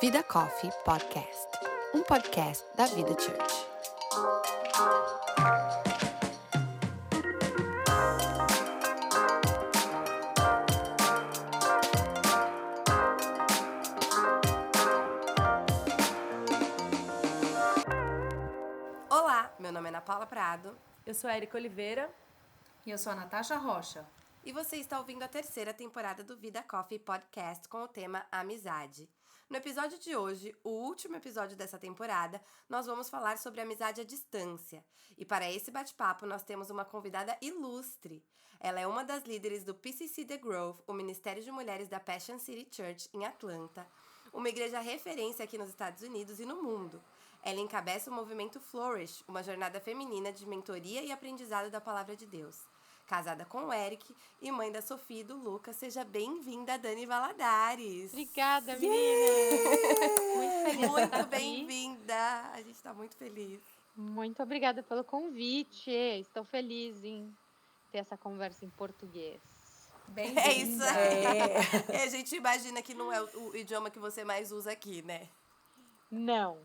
Vida Coffee Podcast, um podcast da Vida Church. Olá, meu nome é Ana Paula Prado Eu sou a Erika Oliveira. E eu sou a Natasha Rocha. E você está ouvindo a terceira temporada do Vida Coffee Podcast com o tema Amizade. No episódio de hoje, o último episódio dessa temporada, nós vamos falar sobre amizade à distância. E para esse bate-papo, nós temos uma convidada ilustre. Ela é uma das líderes do PCC The Grove, o Ministério de Mulheres da Passion City Church em Atlanta, uma igreja referência aqui nos Estados Unidos e no mundo. Ela encabeça o movimento Flourish, uma jornada feminina de mentoria e aprendizado da palavra de Deus. Casada com o Eric e mãe da Sofia e do Lucas, seja bem-vinda, Dani Valadares. Obrigada, menina. Muito Muito bem-vinda. A gente tá muito feliz. Muito obrigada pelo convite. Estou feliz em ter essa conversa em português. Bem É isso aí. É. a gente imagina que não é o idioma que você mais usa aqui, né? Não.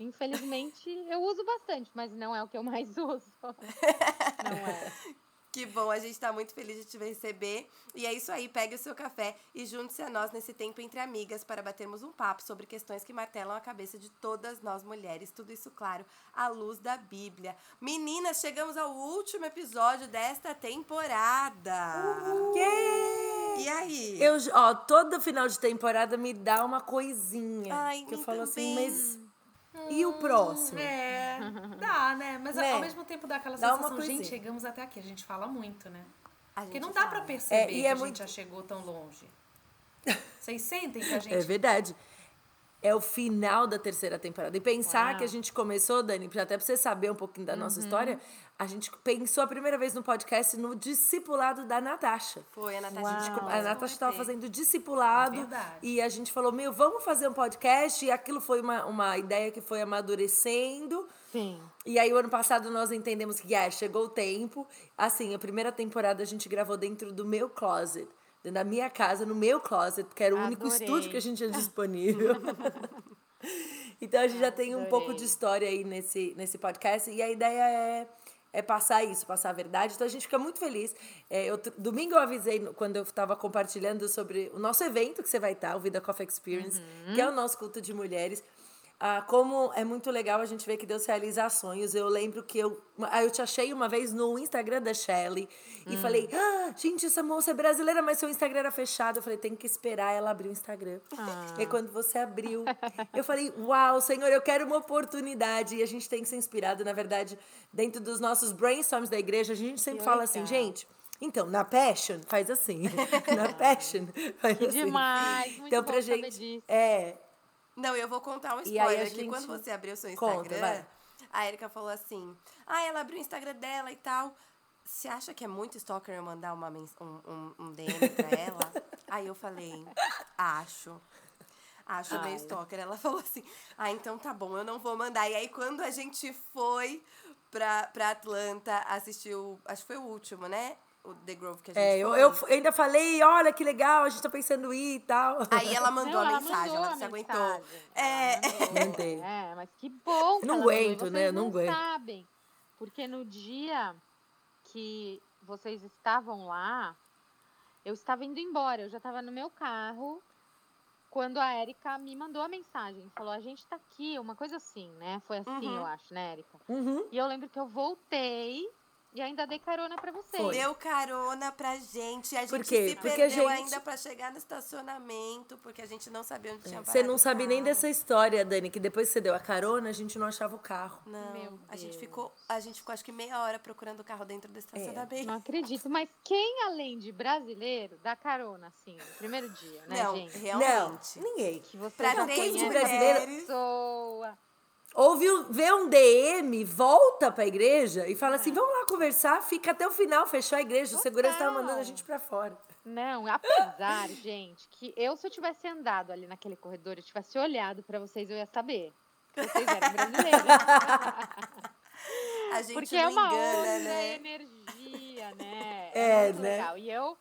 Infelizmente, eu uso bastante, mas não é o que eu mais uso. Não é. Que bom, a gente tá muito feliz de te receber. E é isso aí, pegue o seu café e junte-se a nós nesse tempo entre amigas para batermos um papo sobre questões que martelam a cabeça de todas nós mulheres. Tudo isso, claro, à luz da Bíblia. Meninas, chegamos ao último episódio desta temporada. E aí? Eu, ó, todo final de temporada me dá uma coisinha. Ai, que eu falo assim, mas. E o próximo? É, dá, né? Mas Né? ao mesmo tempo dá aquela Dá sensação, gente, chegamos até aqui. A gente fala muito, né? A Porque não dá fala. pra perceber É, e que é a muito- gente já chegou tão longe. Vocês sentem que a gente... É verdade. É o final da terceira temporada. E pensar Uau. que a gente começou, Dani, até pra você saber um pouquinho da Uhum. nossa história, a gente pensou a primeira vez no podcast no discipulado da Natasha. Foi, a Natasha. Uau. a gente A Natasha estava fazendo discipulado Verdade. e a gente falou, meu, vamos fazer um podcast. E aquilo foi uma, uma ideia que foi amadurecendo. Sim. E aí, o ano passado, nós entendemos que ah, chegou o tempo. Assim, a primeira temporada a gente gravou dentro do meu closet. Dentro da minha casa, no meu closet, porque era o único Adorei. estúdio que a gente tinha disponível. então, a gente já tem um pouco de história aí nesse, nesse podcast. E a ideia é, é passar isso, passar a verdade. Então, a gente fica muito feliz. É, eu, domingo eu avisei, quando eu estava compartilhando sobre o nosso evento que você vai estar, o Vida Coffee Experience, que é o nosso culto de mulheres. Ah, como é muito legal a gente ver que Deus realiza sonhos. Eu lembro que eu, ah, eu te achei uma vez no Instagram da Shelly e falei: ah, gente, essa moça é brasileira, mas seu Instagram era fechado. Eu falei: tem que esperar ela abrir o Instagram. E aí, quando você abriu, eu falei: uau, Senhor, eu quero uma oportunidade. E a gente tem que ser inspirado, na verdade, dentro dos nossos brainstorms da igreja, a gente sempre Que fala assim, legal. gente. Então, na Passion, faz assim. na Passion, faz Que assim. demais. Muito então, pra gente. É, Não, eu vou contar um spoiler a que gente- quando você abriu seu Conta, Instagram, vai. a Erika falou assim: Ah, ela abriu o Instagram dela e tal. Você acha que é muito stalker eu mandar uma um, um, um DM pra ela? aí eu falei, acho. Acho meio Ai. stalker. Ela falou assim: Ah, então tá bom, eu não vou mandar. E aí, quando a gente foi pra, pra Atlanta, assistiu. Acho que foi o último, né? O The Grove que a gente É, eu, eu ainda falei, olha que legal, a gente tá pensando em ir e tal. Aí ela mandou Não, a ela mensagem, mandou ela se aguentou. É. Mandou. É, mas que bom. que Não mandou. Aguento, né? não não aguento. sabem. Porque no dia que vocês estavam lá, eu estava indo embora. Eu já estava no meu carro quando a Érica me mandou a mensagem. Falou, a gente tá aqui, uma coisa assim, né? Foi assim, Uhum. eu acho, né, Érica? Uhum. E eu lembro que eu voltei e ainda dei carona pra vocês. Foi. Deu carona pra gente. A gente Por quê? se Porque perdeu gente- ainda pra chegar no estacionamento, porque a gente não sabia onde tinha Você não sabe nem dessa história, Dani, que depois que você deu a carona, a gente não achava o carro. Não, Meu a gente Deus. ficou, a gente ficou acho que meia hora procurando o carro dentro É. do estacionamento. Não acredito, mas quem além de brasileiro dá carona assim, no primeiro dia, né, Não, gente? realmente. Não, ninguém. Que você Pra três conhece brasileiras- a pessoa. Ouve, um- vê um DM, volta pra igreja e fala É. assim: vamos lá conversar, fica até o final, fechou a igreja. O segurança tava mandando a gente pra fora. Não, apesar, gente, que eu, se eu tivesse andado ali naquele corredor, eu tivesse olhado pra vocês, eu ia saber. que Vocês eram brasileiros. A gente Porque não é uma engana, outra né? energia, né? É, muito né? legal. E eu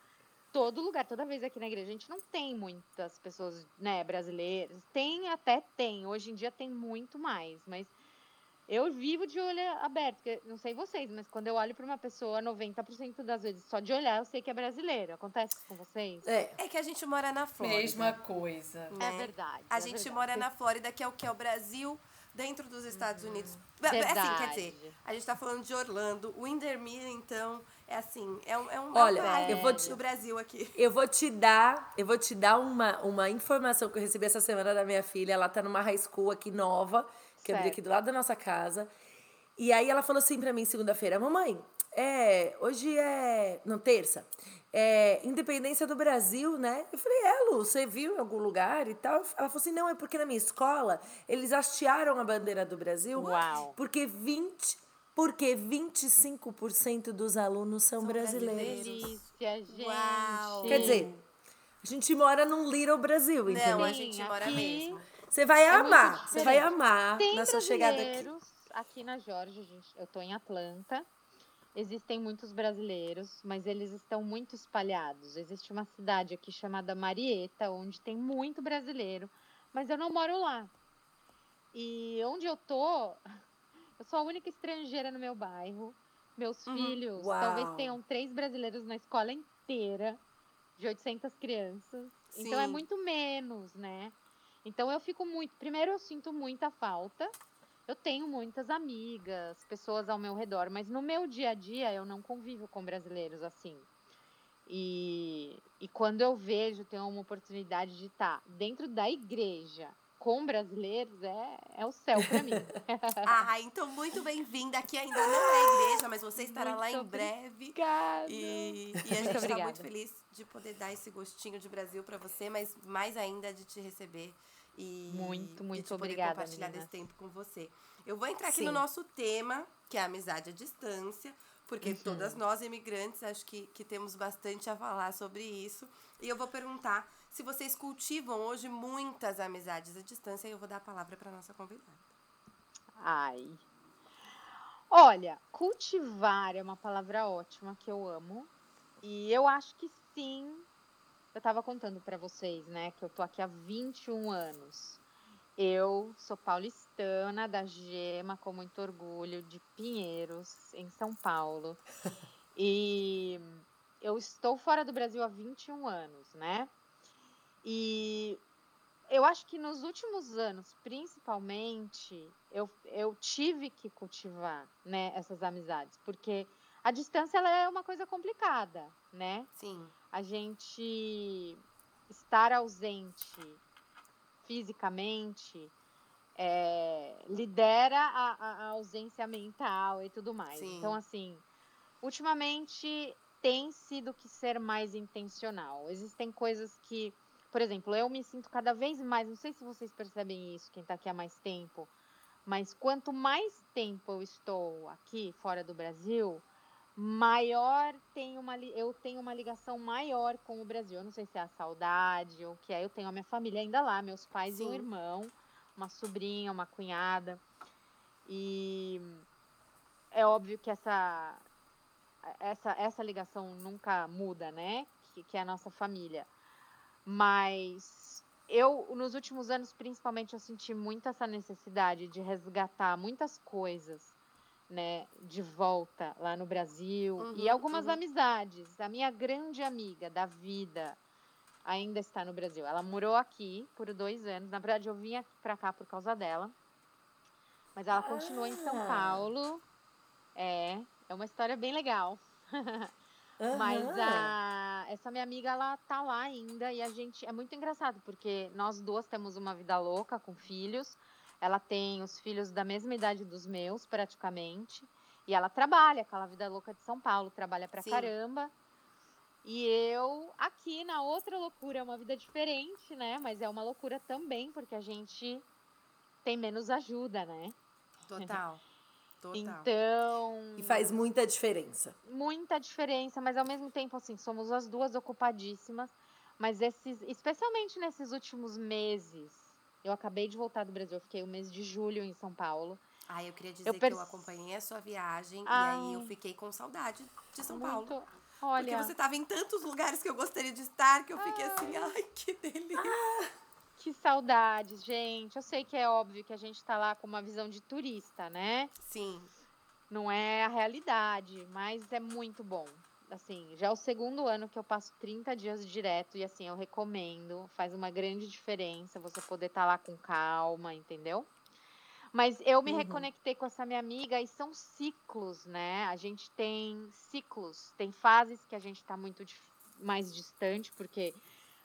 todo lugar, toda vez aqui na igreja, a gente não tem muitas pessoas, né, brasileiras. Tem até tem, hoje em dia tem muito mais, mas eu vivo de olho aberto, porque não sei vocês, mas quando eu olho para uma pessoa, 90% das vezes, só de olhar, eu sei que é brasileiro. Acontece com vocês? É. É que a gente mora na Flórida. Mesma coisa. É né? verdade. A é gente verdade. mora na Flórida, que é o que é o Brasil dentro dos Estados Unidos. Ba- Assim, quer Verdade. dizer, a gente tá falando de Orlando. Windermere, então, é assim, é um, é um Olha, é área eu vou te- do Brasil aqui. Eu vou te dar, eu vou te dar uma, uma informação que eu recebi essa semana da minha filha. Ela tá numa high school aqui nova, que Certo. aqui do lado da nossa casa. E aí ela falou assim pra mim segunda-feira, mamãe, é, hoje é, não, terça, é independência do Brasil, né? Eu falei, é, Lu, você viu em algum lugar e tal? Ela falou assim, não, é porque na minha escola eles hastearam a bandeira do Brasil. Uau. Porque 20, porque 25% dos alunos são, São brasileiros. brasileiros. Delícia, gente. Uau. Quer dizer, a gente mora num Little Brasil, entendeu? Não, a Sim, gente mora aqui mesmo. Você vai É amar, você vai amar Tem na sua chegada aqui. aqui na Georgia, gente. Eu tô em Atlanta. Existem muitos brasileiros, mas eles estão muito espalhados. Existe uma cidade aqui chamada Marieta, onde tem muito brasileiro, mas eu não moro lá. E onde eu tô, eu sou a única estrangeira no meu bairro. Meus Uhum. filhos, Uau. talvez tenham três brasileiros na escola inteira, de 800 crianças. Então é Sim. muito menos, né? Então eu fico muito. Primeiro, eu sinto muita falta. Eu tenho muitas amigas, pessoas ao meu redor, mas no meu dia a dia eu não convivo com brasileiros assim. E, e quando eu vejo, tenho uma oportunidade de estar dentro da igreja com brasileiros, é, é o céu para mim. Ah, então muito bem-vinda. Aqui ainda não é igreja, mas você estará lá em Muito breve. Obrigada. E, e a Muito gente está muito feliz de poder dar esse gostinho de Brasil para você, mas mais ainda de te receber e Muito, muito obrigada, compartilhar desse tempo com você. Eu vou entrar aqui Sim. no nosso tema, que é a amizade à distância, porque Uhum. todas nós imigrantes acho que, que temos bastante a falar sobre isso. E eu vou perguntar se vocês cultivam hoje muitas amizades à distância e eu vou dar a palavra para nossa convidada. Ai. Olha, cultivar é uma palavra ótima que eu amo. E eu acho que sim. Eu tava contando pra vocês, né, que eu tô aqui há 21 anos. Eu sou paulistana da Gema, com muito orgulho, de Pinheiros, em São Paulo. E eu estou fora do Brasil há 21 anos, né? E eu acho que nos últimos anos, principalmente, eu, eu tive que cultivar, né, essas amizades, porque a distância ela é uma coisa complicada, né? Sim. A gente estar ausente fisicamente é, lidera a, a- ausência mental e tudo mais. Sim. Então, assim, ultimamente tem sido que ser mais intencional. Existem coisas que, por exemplo, eu me sinto cada vez mais, não sei se vocês percebem isso, quem está aqui há mais tempo, mas quanto mais tempo eu estou aqui fora do Brasil, maior tem uma eu tenho uma ligação maior com o Brasil. Eu não sei se é a saudade ou o que é. Eu tenho a minha família ainda lá, meus pais e um Sim. irmão, uma sobrinha, uma cunhada. E é óbvio que essa essa essa ligação nunca muda, né? Que, que é a nossa família. Mas eu nos últimos anos, principalmente, eu senti muito essa necessidade de resgatar muitas coisas né, de volta lá no Brasil e Uhum, algumas uhum. amizades. A minha grande amiga da vida ainda está no Brasil. Ela morou aqui por dois anos. Na verdade, eu vim para cá por causa dela. Mas ela continua em São Ah. Paulo. É, é uma história bem legal. Mas Aham. a, essa minha amiga, ela tá lá ainda e a gente. É muito engraçado, porque nós duas temos uma vida louca com filhos. Ela tem os filhos da mesma idade dos meus, praticamente. E ela trabalha, aquela vida louca de São Paulo, trabalha pra Sim. caramba. E eu, aqui na outra loucura, é uma vida diferente, né? Mas é uma loucura também, porque a gente tem menos ajuda, né? Total. Total. Então. E faz muita diferença. muita diferença, mas ao mesmo tempo, assim, somos as duas ocupadíssimas. Mas esses, especialmente nesses últimos meses, eu acabei de voltar do Brasil, eu fiquei o mês de julho em São Paulo. Ah, eu queria dizer Eu que eu acompanhei a sua viagem e Ai. aí eu fiquei com saudade de São Paulo. Muito, Porque Olha, você tava em tantos lugares que eu gostaria de estar que eu fiquei assim, ai, que delícia. que saudades, gente. Eu sei que é óbvio que a gente tá lá com uma visão de turista, né? Sim. Não é a realidade, mas é muito bom. Assim, já é o segundo ano que eu passo 30 dias direto e assim, eu recomendo. Faz uma grande diferença você poder estar lá com calma, entendeu? Mas eu me Uhum. reconectei com essa minha amiga e são ciclos, né? A gente tem ciclos, tem fases que a gente tá muito mais distante, porque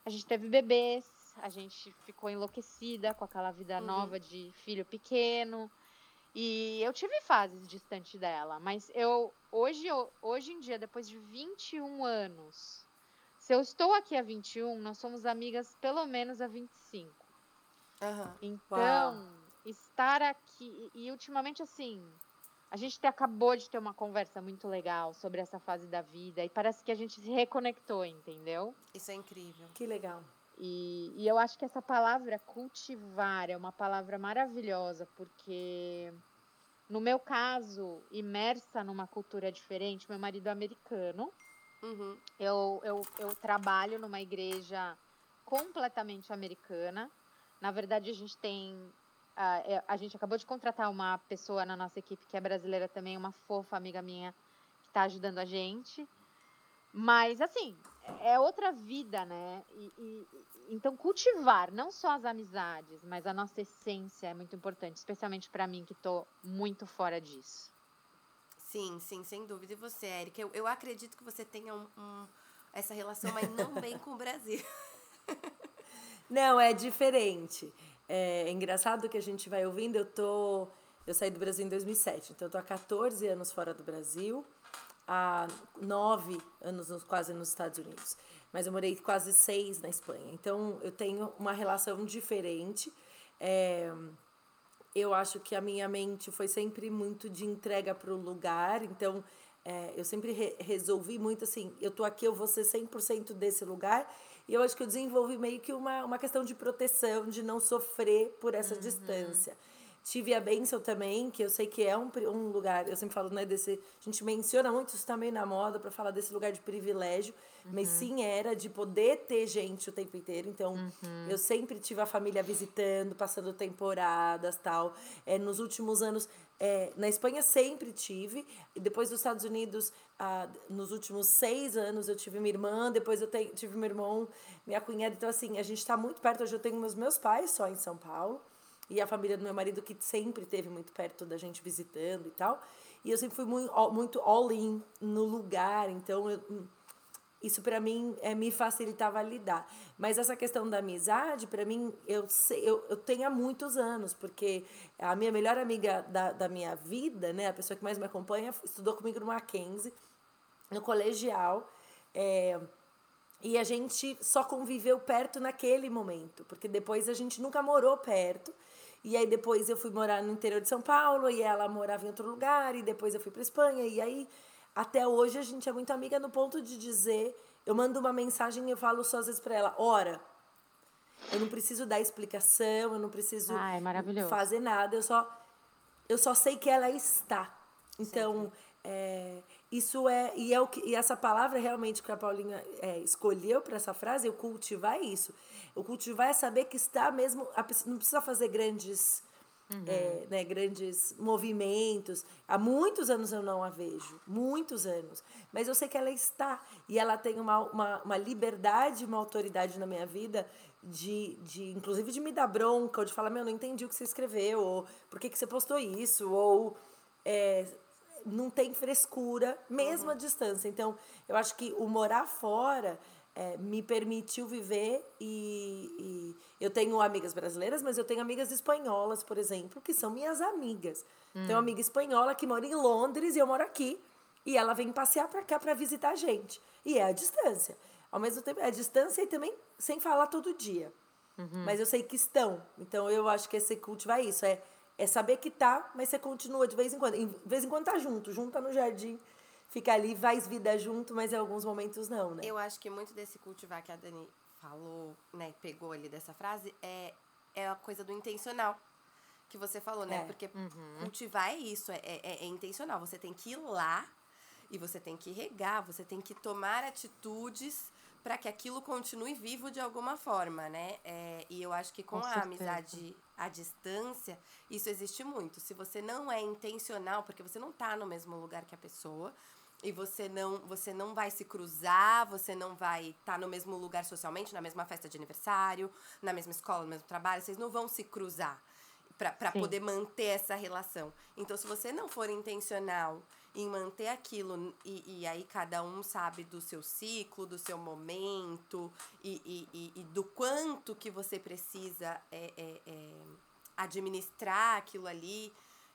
a gente teve bebês, a gente ficou enlouquecida com aquela vida Uhum. nova de filho pequeno. E eu tive fases distante dela, mas eu hoje, eu- hoje em dia, depois de 21 anos, se eu estou aqui há 21, nós somos amigas pelo menos há 25. Aham. Então, estar aqui. E, e ultimamente, assim, a gente te- acabou de ter uma conversa muito legal sobre essa fase da vida. E parece que a gente se reconectou, entendeu? Isso é incrível. Que legal. E, e eu acho que essa palavra cultivar é uma palavra maravilhosa, porque no meu caso, imersa numa cultura diferente, meu marido é americano. Uhum. Eu, eu, eu trabalho numa igreja completamente americana. Na verdade, a gente tem. A, é- a gente acabou de contratar uma pessoa na nossa equipe que é brasileira também, uma fofa amiga minha, que está ajudando a gente. Mas, assim, é outra vida, né? E, e- então, cultivar não só as amizades, mas a nossa essência é muito importante, especialmente para mim, que estou muito fora disso. Sim, sim, sem dúvida. E você, Érica? Eu, eu acredito que você tenha um, um- essa relação, mas não bem com o Brasil. Não, é diferente. É engraçado que a gente vai ouvindo, eu tô. Eu saí do Brasil em 2007, então eu tô há 14 anos fora do Brasil, há 9 anos nos- quase nos Estados Unidos. Mas eu morei quase seis na Espanha. Então eu tenho uma relação diferente. É, eu acho que a minha mente foi sempre muito de entrega para o lugar, então é, eu sempre re- resolvi muito assim, eu tô aqui, eu vou ser 100% desse lugar, e eu acho que eu desenvolvi meio que uma, uma questão de proteção, de não sofrer por essa distância. Tive a bênção também, que eu sei que é um, um lugar, eu sempre falo, né, desse. A gente menciona muito isso também na moda para falar desse lugar de privilégio, mas sim era de poder ter gente o tempo inteiro. Então, eu sempre tive a família visitando, passando temporadas tal. É, nos últimos anos, é, na Espanha sempre tive, depois dos Estados Unidos, ah, nos últimos seis anos, eu tive minha irmã, depois eu tenho, tive meu irmão, minha cunhada. Então, assim, a gente está muito perto. Hoje eu tenho meus, meus pais só em São Paulo e a família do meu marido que sempre teve muito perto da gente visitando e tal. E eu sempre fui muito, muito all in no lugar, então eu, isso para mim é, me facilitava lidar. Mas essa questão da amizade, para mim, eu, sei, eu, eu tenho há muitos anos, porque a minha melhor amiga da, da minha vida, né, a pessoa que mais me acompanha, estudou comigo no Mackenzie, no colegial. É, e a gente só conviveu perto naquele momento, porque depois a gente nunca morou perto. E aí depois eu fui morar no interior de São Paulo e ela morava em outro lugar e depois eu fui para Espanha e aí até hoje a gente é muito amiga no ponto de dizer, eu mando uma mensagem e eu falo só às vezes para ela, ora, eu não preciso dar explicação, eu não preciso Ah, é fazer nada, eu só eu só sei que ela está. Então, é, isso é e é o que e essa palavra realmente que a Paulinha é, escolheu para essa frase, eu cultivar é isso. O cultivar é saber que está mesmo, não precisa fazer grandes é, né, grandes movimentos. Há muitos anos eu não a vejo, muitos anos. Mas eu sei que ela está. E ela tem uma, uma, uma liberdade, uma autoridade na minha vida, de, de inclusive de me dar bronca, ou de falar: meu, não entendi o que você escreveu, ou por que, que você postou isso, ou. é, não tem frescura, mesmo à distância. Então, eu acho que o morar fora é, me permitiu viver e, e eu tenho amigas brasileiras, mas eu tenho amigas espanholas, por exemplo, que são minhas amigas. Tenho uma amiga espanhola que mora em Londres e eu moro aqui. E ela vem passear para cá para visitar a gente. E é a distância. Ao mesmo tempo, é a distância e também sem falar todo dia. Mas eu sei que estão. Então eu acho que esse cultivar é isso. É, é saber que tá, mas você continua de vez em quando. De vez em quando tá junto. Junta no jardim, fica ali, faz vida junto, mas em alguns momentos não, né? Eu acho que muito desse cultivar que a Dani falou, né, pegou ali dessa frase, é, é a coisa do intencional que você falou, né? É. Porque cultivar é isso, é, é, é intencional. Você tem que ir lá E você tem que regar, você tem que tomar atitudes para que aquilo continue vivo de alguma forma, né? É, e eu acho que com, Com a certeza. amizade à distância, isso existe muito. Se você não é intencional, porque você não tá no mesmo lugar que a pessoa, e você não, você não vai se cruzar, você não vai estar no mesmo lugar socialmente, na mesma festa de aniversário, na mesma escola, no mesmo trabalho, vocês não vão se cruzar para poder manter essa relação. Então, se você não for intencional em manter aquilo, e, e aí cada um sabe do seu ciclo, do seu momento, e, e, e, do quanto que você precisa é, é, é, administrar aquilo ali.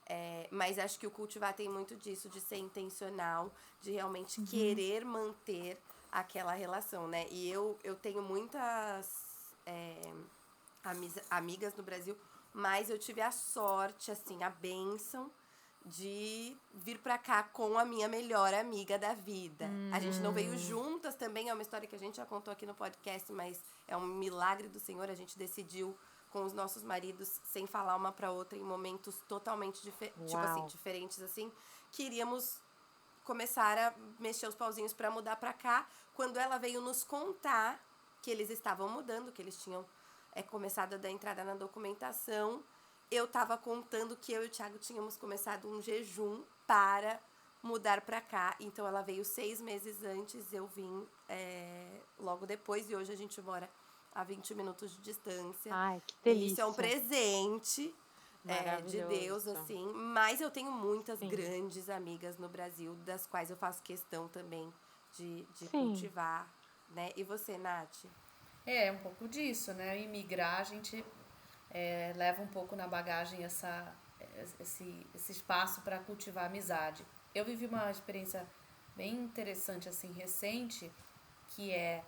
É, mas acho que o cultivar tem muito disso, de ser intencional, de realmente querer manter aquela relação, né? E eu, eu tenho muitas é, amigas no Brasil, mas eu tive a sorte, assim, a bênção de vir pra cá com a minha melhor amiga da vida. A gente não veio juntas também, é uma história que a gente já contou aqui no podcast, mas é um milagre do Senhor. A gente decidiu com os nossos maridos, sem falar uma pra outra, em momentos totalmente dife tipo assim, diferentes, assim, queríamos começar a mexer os pauzinhos pra mudar pra cá. Quando ela veio nos contar que eles estavam mudando, que eles tinham é, começado a dar entrada na documentação, eu tava contando que eu e o Thiago tínhamos começado um jejum para mudar pra cá. Então ela veio seis meses antes, eu vim é, logo depois, e hoje a gente mora a 20 minutos de distância. Ai, que E delícia. Isso é um presente é, de. Deus, assim. Mas eu tenho muitas Sim. grandes amigas no Brasil, das quais eu faço questão também de, de cultivar, né? E você, Nath? É, um pouco disso, né? Imigrar, a gente é, leva um pouco na bagagem essa, esse, esse espaço para cultivar amizade. Eu vivi uma experiência bem interessante, assim, recente, que é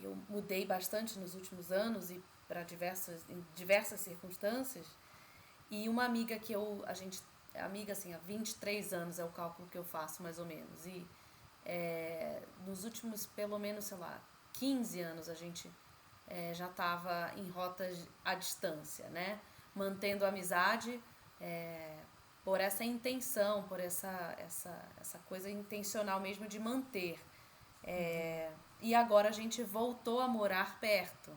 eu mudei bastante nos últimos anos e para diversas em diversas circunstâncias e uma amiga que eu a gente amiga assim há 23 anos é o cálculo que eu faço mais ou menos e é, nos últimos pelo menos sei lá 15 anos a gente é, já estava em rotas à distância né mantendo a amizade é, por essa intenção por essa essa essa coisa intencional mesmo de manter é, e agora a gente voltou a morar perto.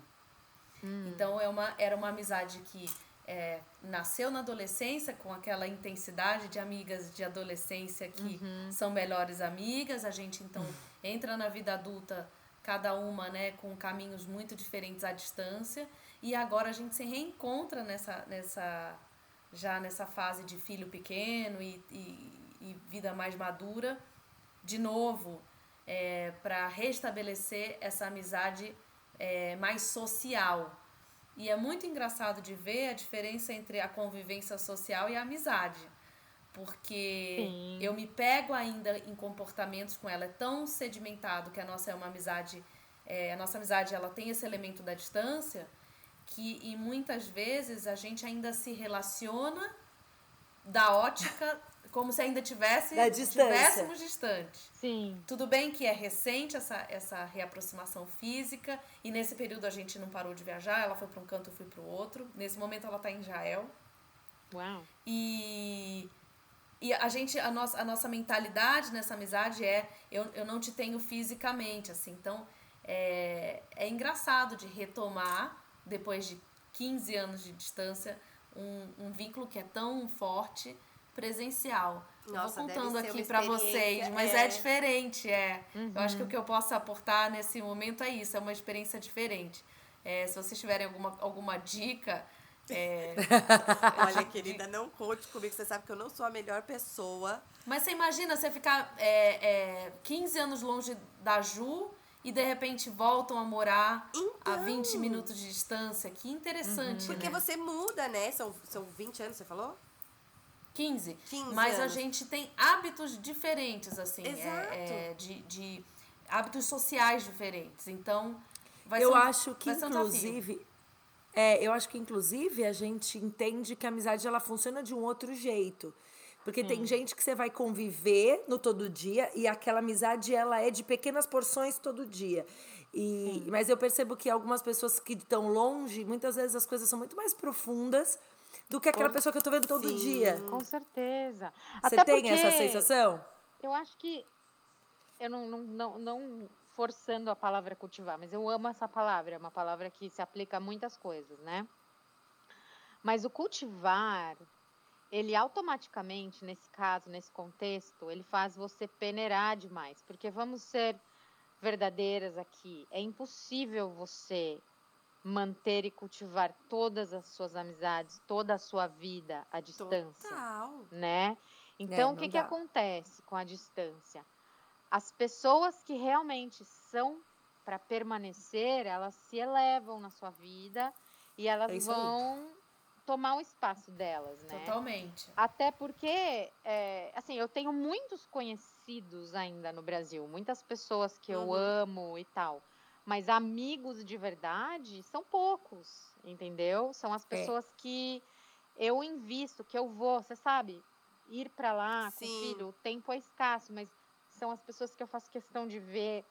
Então é uma, era uma amizade que é, nasceu na adolescência com aquela intensidade de amigas de adolescência que são melhores amigas. A gente então entra na vida adulta, cada uma né, com caminhos muito diferentes à distância. E agora a gente se reencontra nessa, nessa já nessa fase de filho pequeno e, e, e vida mais madura, de novo, é, para restabelecer essa amizade é, mais social. E é muito engraçado de ver a diferença entre a convivência social e a amizade. Porque Sim. eu me pego ainda em comportamentos com ela. É tão sedimentado que a nossa é uma amizade. é, a nossa amizade ela tem esse elemento da distância que e muitas vezes a gente ainda se relaciona da ótica como se ainda tivesse tivéssemos distantes. Sim. Tudo bem que é recente essa, essa reaproximação física e nesse período a gente não parou de viajar, ela foi para um canto, eu fui para o outro. Nesse momento ela está em Israel. Uau. E, e a gente, a nossa, a nossa mentalidade nessa amizade é eu, eu não te tenho fisicamente, assim. Então é, é engraçado de retomar, depois de 15 anos de distância, um, um vínculo que é tão forte presencial. Nossa, eu vou contando aqui para vocês, mas é. é, diferente, é. Eu acho que o que eu posso aportar nesse momento é isso, é uma experiência diferente. É, se vocês tiverem alguma, alguma dica, é, Olha, querida, não conte comigo, você sabe que eu não sou a melhor pessoa. Mas você imagina você ficar é, é, 15 anos longe da Ju e de repente voltam a morar a Então. 20 minutos de distância. Que interessante, Porque né? você muda, né? São, são 20 anos, você falou? 15. 15 Mas a anos. gente tem hábitos diferentes, assim. é- Exato. é, de, de hábitos sociais diferentes. Então, vai eu ser um- acho que, inclusive. É, eu acho que, inclusive, a gente entende que a amizade ela funciona de um outro jeito. Porque tem gente que você vai conviver no todo dia e aquela amizade ela é de pequenas porções todo dia. E, mas eu percebo que algumas pessoas que estão longe, muitas vezes as coisas são muito mais profundas do que aquela pessoa que eu tô vendo todo Sim. dia. Com certeza. Você Até tem essa sensação? Eu acho que eu não, não, não, não forçando a palavra cultivar, mas eu amo essa palavra, é uma palavra que se aplica a muitas coisas, né? Mas o cultivar, ele automaticamente, nesse caso, nesse contexto, ele faz você peneirar demais, porque vamos ser verdadeiras aqui, é impossível você manter e cultivar todas as suas amizades, toda a sua vida à distância, Total. né? Então, o não que, que acontece com a distância? As pessoas que realmente são para permanecer, elas se elevam na sua vida e elas É vão tomar o espaço delas, né? Totalmente. Até porque, é, assim, eu tenho muitos conhecidos ainda no Brasil, muitas pessoas que eu Uhum. amo e tal. Mas amigos de verdade são poucos, entendeu? São as pessoas que eu invisto, que eu vou, você sabe, ir pra lá com o Sim. filho, o tempo é escasso, mas são as pessoas que eu faço questão de ver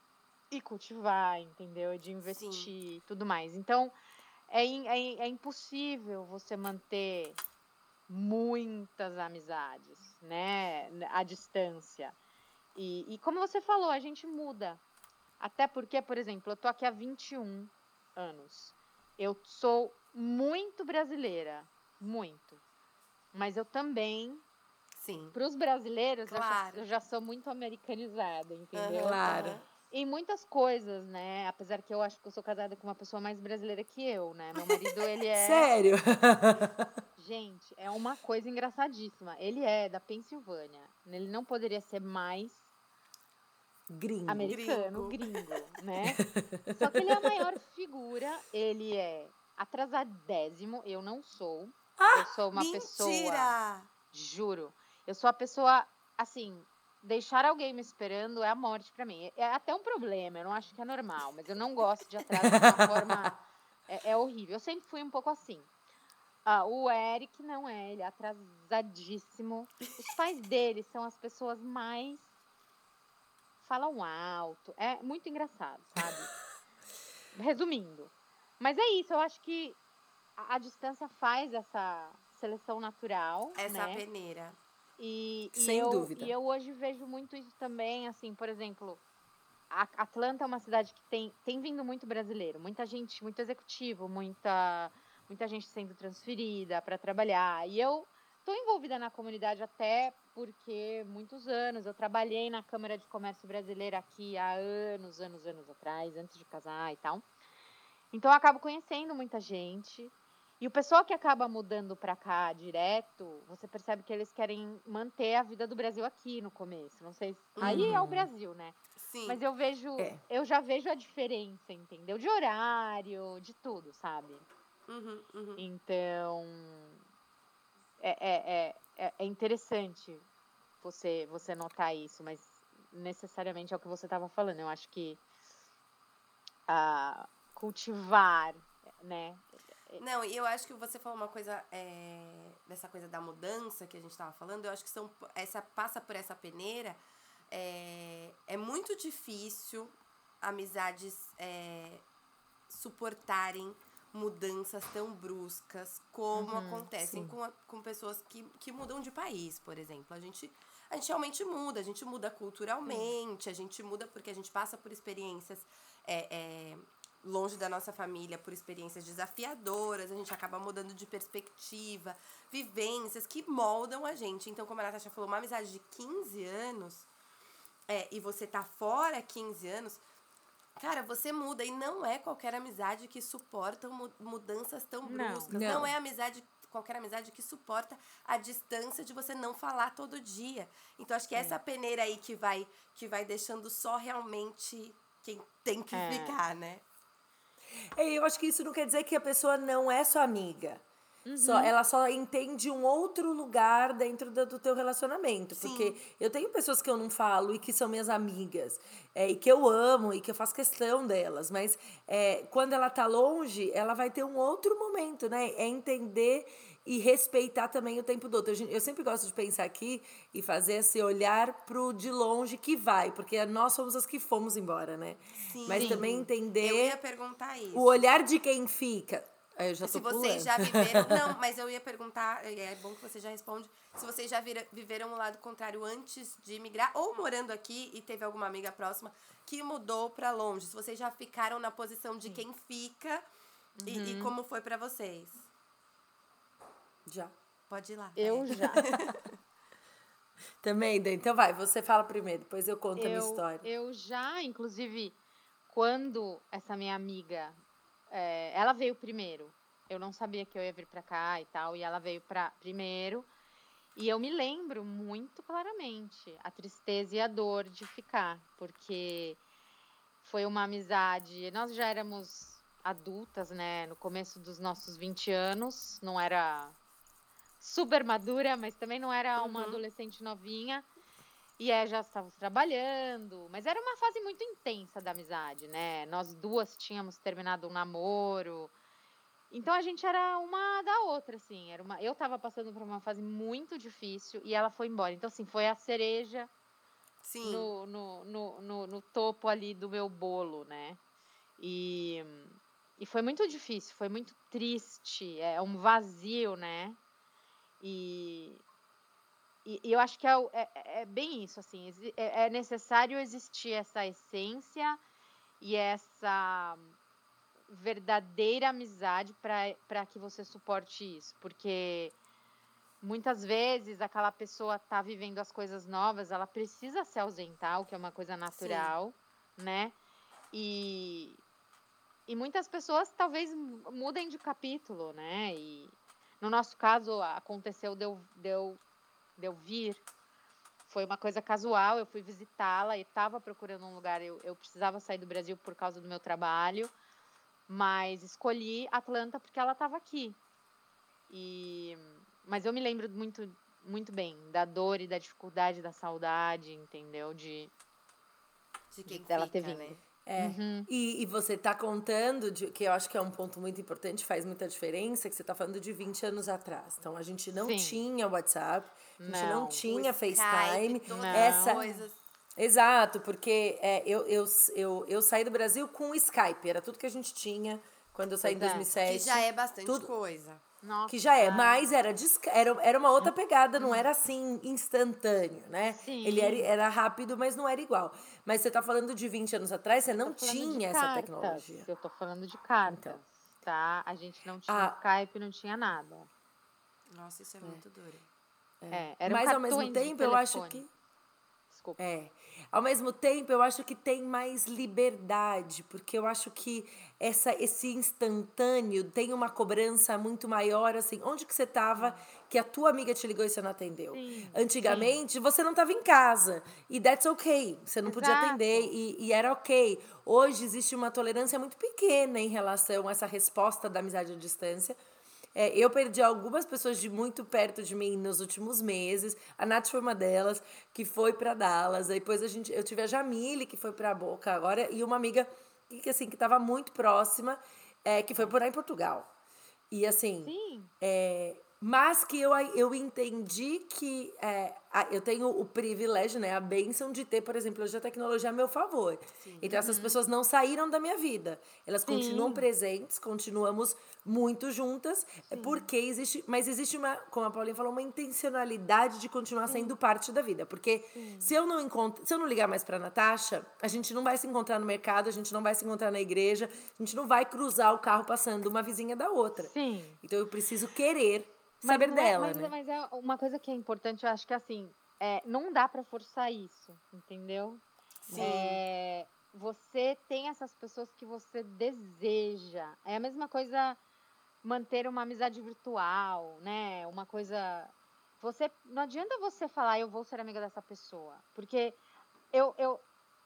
e cultivar, entendeu? De investir e tudo mais. Então, é, é, é impossível você manter muitas amizades, né? À distância. E, e como você falou, a gente muda. Até porque, por exemplo, eu tô aqui há 21 anos. Eu sou muito brasileira, muito. Mas eu também, Sim. para os brasileiros, eu já- Claro. eu, já, sou muito americanizada, entendeu? Aham, Claro. Em muitas coisas, né? Apesar que eu acho que eu sou casada com uma pessoa mais brasileira que eu, né? Meu marido, ele é. Sério? Gente, é uma coisa engraçadíssima. Ele é da Pensilvânia. Ele não poderia ser mais Gringo. americano, gringo, né? Só que ele é a maior figura. Ele é atrasadésimo. Eu não sou. eu sou uma pessoa. Mentira! Juro. Eu sou a pessoa, assim, deixar alguém me esperando é a morte pra mim. É até um problema, eu não acho que é normal, mas eu não gosto de atraso de uma forma. É, é horrível. Eu sempre fui um pouco assim. Ah, o Eric não é, ele é atrasadíssimo. Os pais dele são as pessoas mais. falam alto. É muito engraçado, sabe? Resumindo. Mas é isso, eu acho que a, a distância faz essa seleção natural. Essa né? peneira. E, e Sem eu, dúvida. E eu hoje vejo muito isso também, assim, por exemplo, a- Atlanta é uma cidade que tem, tem vindo muito brasileiro, muita gente, muito executivo, muita, muita gente sendo transferida para trabalhar. E eu estou envolvida na comunidade até porque muitos anos eu trabalhei na Câmara de Comércio Brasileira aqui há anos, anos, anos atrás, antes de casar e tal. Então eu acabo conhecendo muita gente. E o pessoal que acaba mudando para cá direto, você percebe que eles querem manter a vida do Brasil aqui no começo. Não sei. se- Aí é o Uhum. Brasil, né? Sim. Mas eu vejo, É. eu já vejo a diferença, entendeu? De horário, de tudo, sabe? Uhum, uhum. Então é, é, é, é- é interessante você você notar isso, mas necessariamente é o que você estava falando. Eu acho que ah, cultivar, né? Não, e eu acho que você falou uma coisa é, dessa coisa da mudança que a gente tava falando. Eu acho que são essa passa por essa peneira. É, é muito difícil amizades é, suportarem mudanças tão bruscas como Uhum, acontecem sim. com, a- com pessoas que, que mudam de país, por exemplo. A gente, a gente realmente muda, a gente muda culturalmente, a gente muda porque a gente passa por experiências é, é, longe da nossa família, por experiências desafiadoras, a gente acaba mudando de perspectiva, vivências que moldam a gente. Então, como a Natasha falou, uma amizade de 15 anos, é, e você tá fora 15 anos, cara, você muda. E não é qualquer amizade que suporta mu- mudanças tão Não. bruscas. Não. Não, é amizade, qualquer amizade que suporta a distância de você não falar todo dia. Então, acho que é essa peneira aí que vai, que vai deixando só realmente quem tem que É. ficar, né? É, eu acho que isso não quer dizer que a pessoa não é sua amiga. Só, Uhum. ela só entende um outro lugar dentro do, do teu relacionamento. Sim. Porque eu tenho pessoas que eu não falo e que são minhas amigas. é, e que eu amo e que eu faço questão delas. Mas é, quando ela tá longe, ela vai ter um outro momento, né? É entender e respeitar também o tempo do outro. Eu, eu sempre gosto de pensar aqui e fazer esse olhar pro de longe que vai. Porque nós somos as que fomos embora, né? Sim. Mas também entender Eu ia perguntar isso. o olhar de quem fica. Aí eu já se tô vocês pulando. já viveram. Não, mas eu ia perguntar, e é bom que você já responde, se vocês já vira- viveram o lado contrário antes de migrar, ou morando aqui e teve alguma amiga próxima que mudou pra longe. Se vocês já ficaram na posição de quem fica e, Uhum. e como foi pra vocês. Já. Pode ir lá. Eu É. já. Também. Então vai, você fala primeiro, depois eu conto a minha eu, história. eu já, inclusive, quando essa minha amiga, é, ela veio primeiro. Eu não sabia que eu ia vir pra cá e tal, e ela veio pra primeiro. E eu me lembro muito claramente a tristeza e a dor de ficar, porque foi uma amizade. Nós já éramos adultas, né, no começo dos nossos 20 anos, não era super madura, mas também não era uma Uhum. adolescente novinha. E aí já estávamos trabalhando, mas era uma fase muito intensa da amizade, né? Nós duas tínhamos terminado um namoro. Então a gente era uma da outra, assim. Era uma... Eu estava passando por uma fase muito difícil e ela foi embora. Então, assim, foi a cereja Sim. no, no, no, no, no topo ali do meu bolo, né? E, e foi muito difícil, foi muito triste, é um vazio, né? E, e, e eu acho que é, o- é, é bem isso, assim, é, é necessário existir essa essência e essa verdadeira amizade para que você suporte isso, porque muitas vezes aquela pessoa tá vivendo as coisas novas, ela precisa se ausentar, o que é uma coisa natural, né? E, e muitas pessoas talvez mu- mudem de capítulo, né? E no nosso caso aconteceu de eu, de eu, de eu vir. Foi uma coisa casual, eu fui visitá-la e estava procurando um lugar. Eu, eu precisava sair do Brasil por causa do meu trabalho, mas escolhi Atlanta porque ela estava aqui. E, mas eu me lembro muito, muito bem da dor e da dificuldade, da saudade, entendeu? De De quem dela fica, ter vindo. né? É. Uhum. E, e você tá contando, de, que eu acho que é um ponto muito importante, faz muita diferença, que você tá falando de 20 anos atrás. Então, a gente não Sim. tinha WhatsApp, a gente não, Não. tinha FaceTime. Essa, coisas. Exato, porque é, eu, eu, eu, eu saí do Brasil com o Skype, era tudo que a gente tinha quando eu saí em Pois é. 2007. Que já é bastante tudo- coisa. Nossa, Que já é, cara. mas era, era, era uma outra pegada, não era assim instantâneo, né? Sim. Ele era, era rápido, mas não era igual. Mas você tá falando de 20 anos atrás, você não tinha essa cartas, tecnologia. Eu tô falando de cartas, Então. tá? A gente não tinha Ah. Skype, não tinha nada. Nossa, isso é, muito duro. É, eram mas ao mesmo tempo, eu acho que. Desculpa. É. Ao mesmo tempo, eu acho que tem mais liberdade, porque eu acho que essa, esse instantâneo tem uma cobrança muito maior, assim, onde que você tava que a tua amiga te ligou e você não atendeu? Sim, Antigamente, você não tava em casa, e that's okay, você não podia Exato. atender, e, e era ok. Hoje existe uma tolerância muito pequena em relação a essa resposta da amizade à distância, é, eu perdi algumas pessoas de muito perto de mim nos últimos meses. A Nath foi uma delas, que foi para Dallas. Aí depois a gente, eu tive a Jamile, que foi para Boca agora, e uma amiga que assim que estava muito próxima, é, que foi morar em Portugal. E assim, Sim, é, mas que eu, eu entendi que é, a- eu tenho o privilégio, né, a bênção de ter, por exemplo, hoje a tecnologia a meu favor. Então, essas pessoas não saíram da minha vida. Elas continuam Sim. presentes, continuamos muito juntas, é porque existe. Mas existe uma, como a Paulinha falou, uma intencionalidade de continuar sendo parte da vida. Porque se eu não encontro, se eu não ligar mais pra Natasha, a gente não vai se encontrar no mercado, a gente não vai se encontrar na igreja, a gente não vai cruzar o carro passando uma vizinha da outra. sim. Então eu preciso querer saber é- dela, mas, né? mas é uma coisa que é importante, eu acho que assim, é, não dá pra forçar isso, entendeu? Sim. É, você tem essas pessoas que você deseja. É a mesma coisa manter uma amizade virtual, né? Uma coisa. Você não adianta você falar eu vou ser amiga dessa pessoa, porque eu, eu,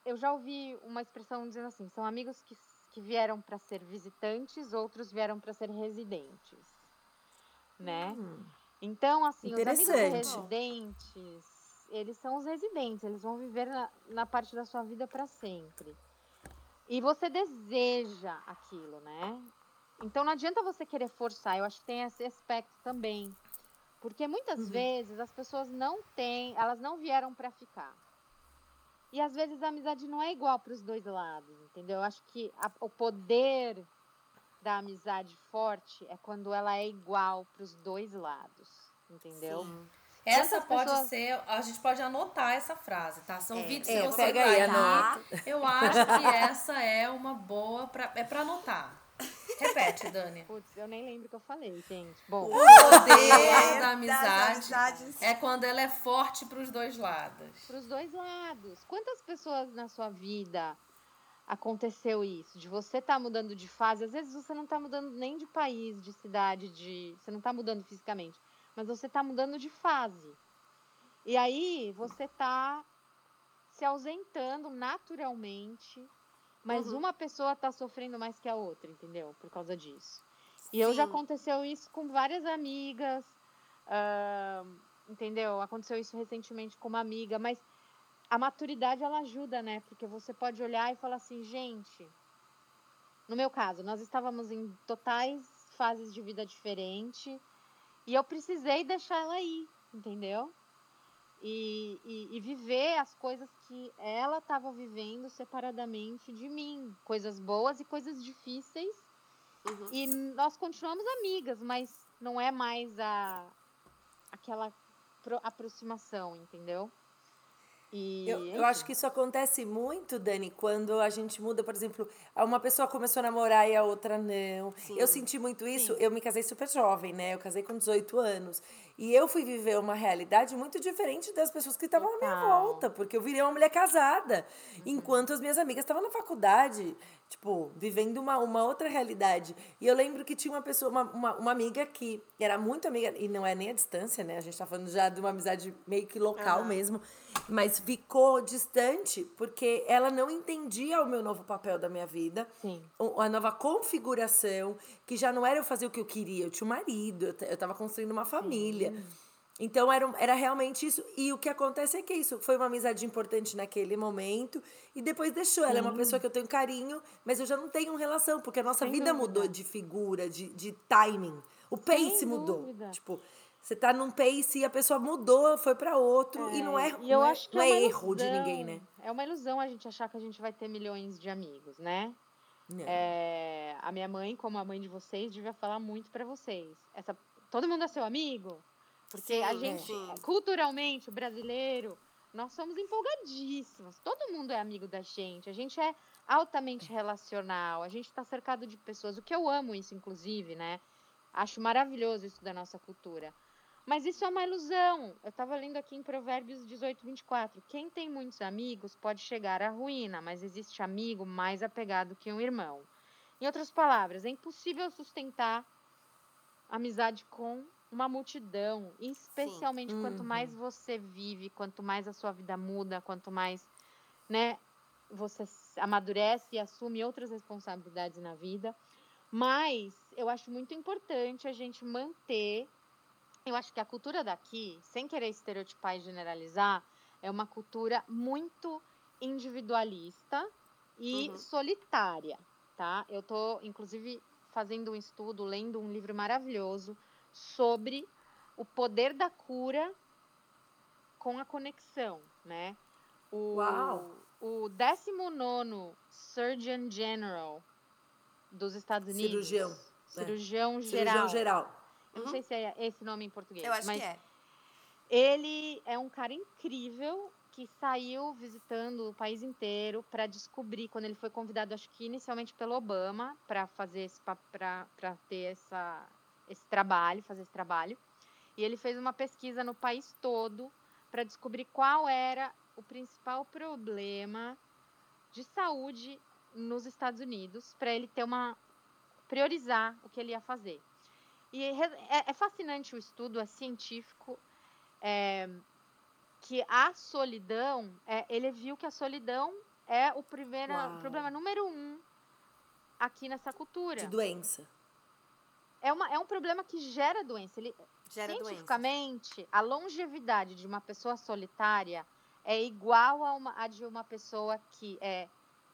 eu já ouvi uma expressão dizendo assim, são amigos que, que vieram para ser visitantes, outros vieram para ser residentes, né? Hum. Então, assim, os amigos residentes, eles são os residentes, eles vão viver na, na parte da sua vida para sempre. E você deseja aquilo, né? Então não adianta você querer forçar, eu acho que tem esse aspecto também. Porque muitas Uhum. vezes as pessoas não têm, elas não vieram para ficar. E às vezes a amizade não é igual para os dois lados, entendeu? Eu acho que a- o poder da amizade forte é quando ela é igual para os dois lados, entendeu? Sim. Essa Quantas pode pessoas- ser, a gente pode anotar essa frase, tá? São É, vídeos é, que você pega vai aí, dar. anota. Eu acho que essa é uma boa pra, é pra anotar. Repete, Dani. Putz, eu nem lembro o que eu falei, gente. Bom, O poder da amizade é quando ela é forte pros dois lados. para os dois lados. Quantas pessoas na sua vida aconteceu isso? De você estar mudando de fase, às vezes você não está mudando nem de país, de cidade, de, você não está mudando fisicamente, mas você está mudando de fase. E aí você está se ausentando naturalmente, mas Uhum. uma pessoa está sofrendo mais que a outra, entendeu? Por causa disso. E eu já Sim. aconteceu isso com várias amigas, ah, entendeu? Aconteceu isso recentemente com uma amiga, mas a maturidade ela ajuda, né? Porque você pode olhar e falar assim, gente. No meu caso, nós estávamos em totais fases de vida diferente e eu precisei deixar ela ir, entendeu? E, e, e viver as coisas que ela estava vivendo separadamente de mim, coisas boas e coisas difíceis. Uhum. E nós continuamos amigas, mas não é mais a aquela pro- aproximação, entendeu? E Eu, eu acho que isso acontece muito, Dani, quando a gente muda, por exemplo, uma pessoa começou a namorar e a outra não. Sim. Eu senti muito isso, eu me casei super jovem, né? Eu casei com 18 anos. E eu fui viver uma realidade muito diferente das pessoas que estavam à minha volta, porque eu virei uma mulher casada, Uhum. enquanto as minhas amigas estavam na faculdade, tipo, vivendo uma, uma outra realidade. E eu lembro que tinha uma pessoa, uma, uma, uma amiga que era muito amiga, e não é nem a distância, né? A gente tá falando já de uma amizade meio que local mesmo, mas ficou distante porque ela não entendia o meu novo papel da minha vida Sim. a nova configuração, que já não era eu fazer o que eu queria, eu tinha um marido, eu t- eu estava construindo uma família. Então era, era realmente isso. E o que acontece é que isso foi uma amizade importante naquele momento e depois deixou. Ela é uma pessoa que eu tenho carinho, mas eu já não tenho relação, porque a nossa Sem vida dúvida. mudou de figura, de, de timing. O pace mudou. dúvida. Tipo, você tá num pace e a pessoa mudou, foi para outro e não é, E eu não é, acho que não é, é erro de ninguém, né? É uma ilusão a gente achar que a gente vai ter milhões de amigos, né? É, a minha mãe, como a mãe de vocês, devia falar muito pra vocês. Essa, todo mundo é seu amigo? Porque a Sim, gente, sim. culturalmente, o brasileiro, nós somos empolgadíssimos. Todo mundo é amigo da gente. A gente é altamente relacional. A gente está cercado de pessoas. O que eu amo isso, inclusive, né? Acho maravilhoso isso da nossa cultura. Mas isso é uma ilusão. Eu estava lendo aqui em Provérbios 18, 24. Quem tem muitos amigos pode chegar à ruína, mas existe amigo mais apegado que um irmão. Em outras palavras, é impossível sustentar amizade com uma multidão, especialmente quanto Uhum. mais você vive, quanto mais a sua vida muda, quanto mais, né, você amadurece e assume outras responsabilidades na vida. Mas eu acho muito importante a gente manter. Eu acho que a cultura daqui, sem querer estereotipar e generalizar, é uma cultura muito individualista e Uhum. solitária, tá? Eu tô, inclusive, fazendo um estudo, lendo um livro maravilhoso sobre o poder da cura com a conexão, né? O, Uau! o 19 Surgeon General dos Estados Unidos. Cirurgião, né? Cirurgião geral. Cirurgião geral. Eu não Uhum. sei se é esse nome em português. Eu acho mas que é. ele é um cara incrível que saiu visitando o país inteiro para descobrir quando ele foi convidado, acho que inicialmente pelo Obama, para fazer esse para ter essa esse trabalho, fazer esse trabalho. E ele fez uma pesquisa no país todo para descobrir qual era o principal problema de saúde nos Estados Unidos, para ele ter uma priorizar o que ele ia fazer. E é, é- fascinante o estudo, é científico, é, que a solidão, é, ele viu que a solidão é o primeiro, Uau. problema número um aqui nessa cultura. De doença. É, uma, é um problema que gera doença. Ele, Gera doença. cientificamente, a longevidade de uma pessoa solitária é igual a, uma, a de uma pessoa que é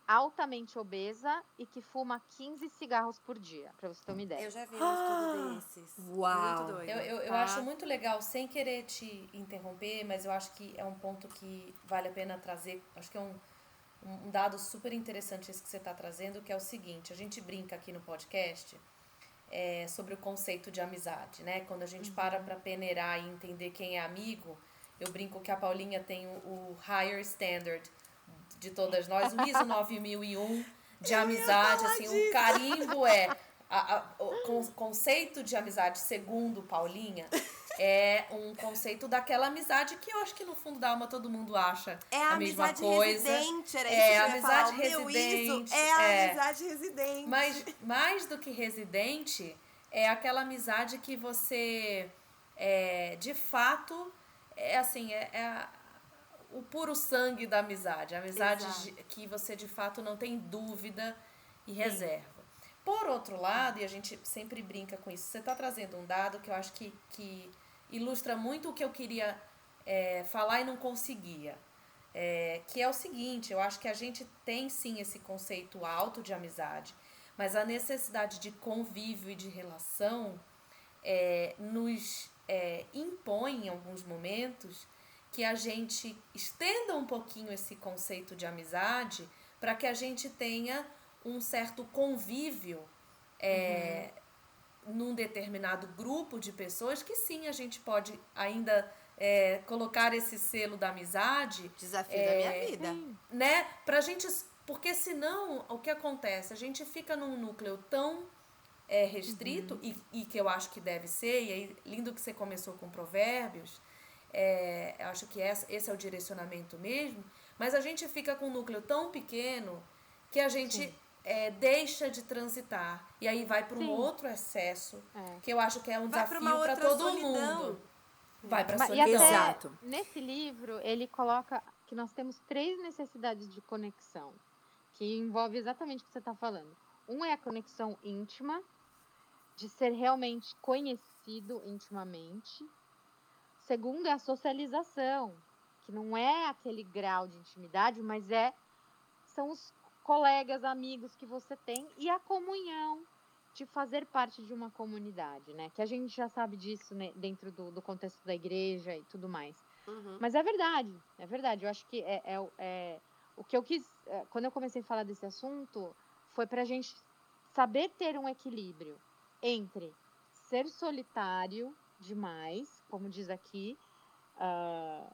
altamente obesa e que fuma 15 cigarros por dia, para você ter uma ideia. Eu já vi um estudo desses. Uau. Muito doido. Eu, eu, eu Tá. acho muito legal, sem querer te interromper, mas eu acho que é um ponto que vale a pena trazer. Acho que é um, um dado super interessante esse que você está trazendo, que é o seguinte, a gente brinca aqui no podcast é, sobre o conceito de amizade, né? Quando a gente para para peneirar e entender quem é amigo, eu brinco que a Paulinha tem o, o higher standard de todas nós, o ISO 9001 de amizade, assim, o carimbo é a, a, o conceito de amizade segundo Paulinha é um conceito daquela amizade que eu acho que no fundo da alma todo mundo acha é a, a mesma coisa. residente, era é, isso que eu ia amizade falar. Residente. é a é. amizade residente. Mas mais do que residente, é aquela amizade que você é, de fato é assim, é, é a, o puro sangue da amizade, a amizade Exato. que você de fato não tem dúvida e reserva. Por outro lado, e a gente sempre brinca com isso, você está trazendo um dado que eu acho que, que ilustra muito o que eu queria é, falar e não conseguia. É, que é o seguinte, eu acho que a gente tem sim esse conceito alto de amizade, mas a necessidade de convívio e de relação é, nos é, impõe em alguns momentos que a gente estenda um pouquinho esse conceito de amizade para que a gente tenha um certo convívio é, num determinado grupo de pessoas que sim a gente pode ainda é, colocar esse selo da amizade Desafio É, da minha vida. né? Pra gente. Porque senão, o que acontece? A gente fica num núcleo tão é, restrito, e, e que eu acho que deve ser, e aí, lindo que você começou com provérbios, é, eu acho que essa, esse é o direcionamento mesmo, mas a gente fica com um núcleo tão pequeno que a gente é, deixa de transitar. E aí vai para um Sim. outro excesso, É. que eu acho que é um Vai pra desafio para todo solidão. mundo. Vai para e solidão. até Exato. nesse livro ele coloca que nós temos três necessidades de conexão, que envolve exatamente o que você está falando. Um é a conexão íntima, de ser realmente conhecido intimamente. Segundo é a socialização, que não é aquele grau de intimidade, mas é são os colegas, amigos que você tem e a comunhão de fazer parte de uma comunidade, né? Que a gente já sabe disso né, dentro do, do contexto da igreja e tudo mais. Uhum. Mas é verdade, é verdade. Eu acho que é, é, o- é o que eu quis. é, quando eu comecei a falar desse assunto, foi pra gente saber ter um equilíbrio entre ser solitário demais, como diz aqui ah,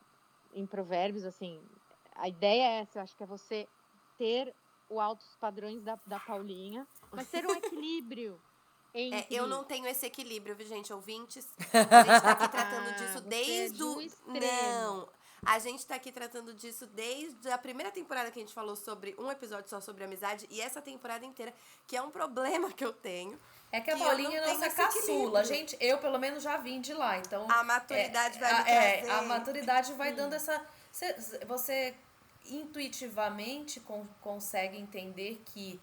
em Provérbios, assim, a ideia é essa, eu acho que é você ter o altos padrões da, da Paulinha, mas ter um equilíbrio É, entre eu não tenho esse equilíbrio, viu, gente? Ouvintes, a gente tá aqui tratando Ah, disso é desde de um o. extremo. Não! A gente tá aqui tratando disso desde a primeira temporada que a gente falou sobre um episódio só sobre amizade e essa temporada inteira, que é um problema que eu tenho. É que a Paulinha é não nossa caçula. Gente, eu pelo menos já vim de lá, então... A maturidade vai a, me é, a maturidade vai dando essa... Cê, você intuitivamente con- consegue entender que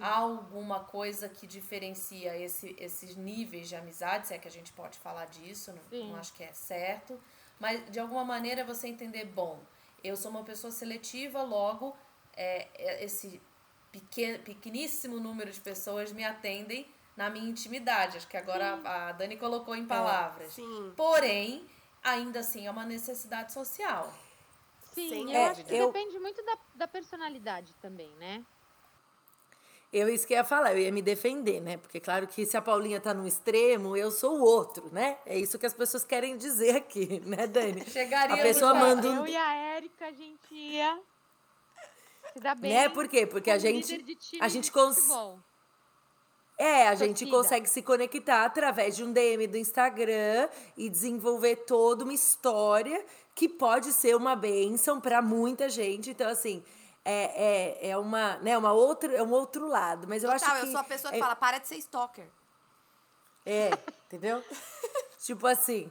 há alguma coisa que diferencia esse, esses níveis de amizade, se é que a gente pode falar disso, não, não acho que é certo, mas de alguma maneira você entender, bom, eu sou uma pessoa seletiva, logo é, é, esse pequeno, pequeníssimo número de pessoas me atendem na minha intimidade. Acho que agora a a Dani colocou em palavras. Sim. Porém, ainda assim é uma necessidade social. Sim, Sem eu acho que dúvida. Eu- depende muito da, da personalidade também, né? Eu isso que ia falar, eu ia me defender, né? Porque claro que se a Paulinha tá num extremo, eu sou o outro, né? É isso que as pessoas querem dizer aqui, né, Dani? Chegaria A pessoa manda um- Eu e a Érica, a gente ia se dar bem. Né? Por quê? Porque a gente- a gente cons- futebol. É, a gente consegue se conectar através de um DM do Instagram e desenvolver toda uma história que pode ser uma bênção para muita gente. Então, assim, é, é, é uma, né, uma outra, é um outro lado. Mas eu Total, acho que. eu sou a pessoa que é- fala, para de ser stalker. É, entendeu? tipo assim.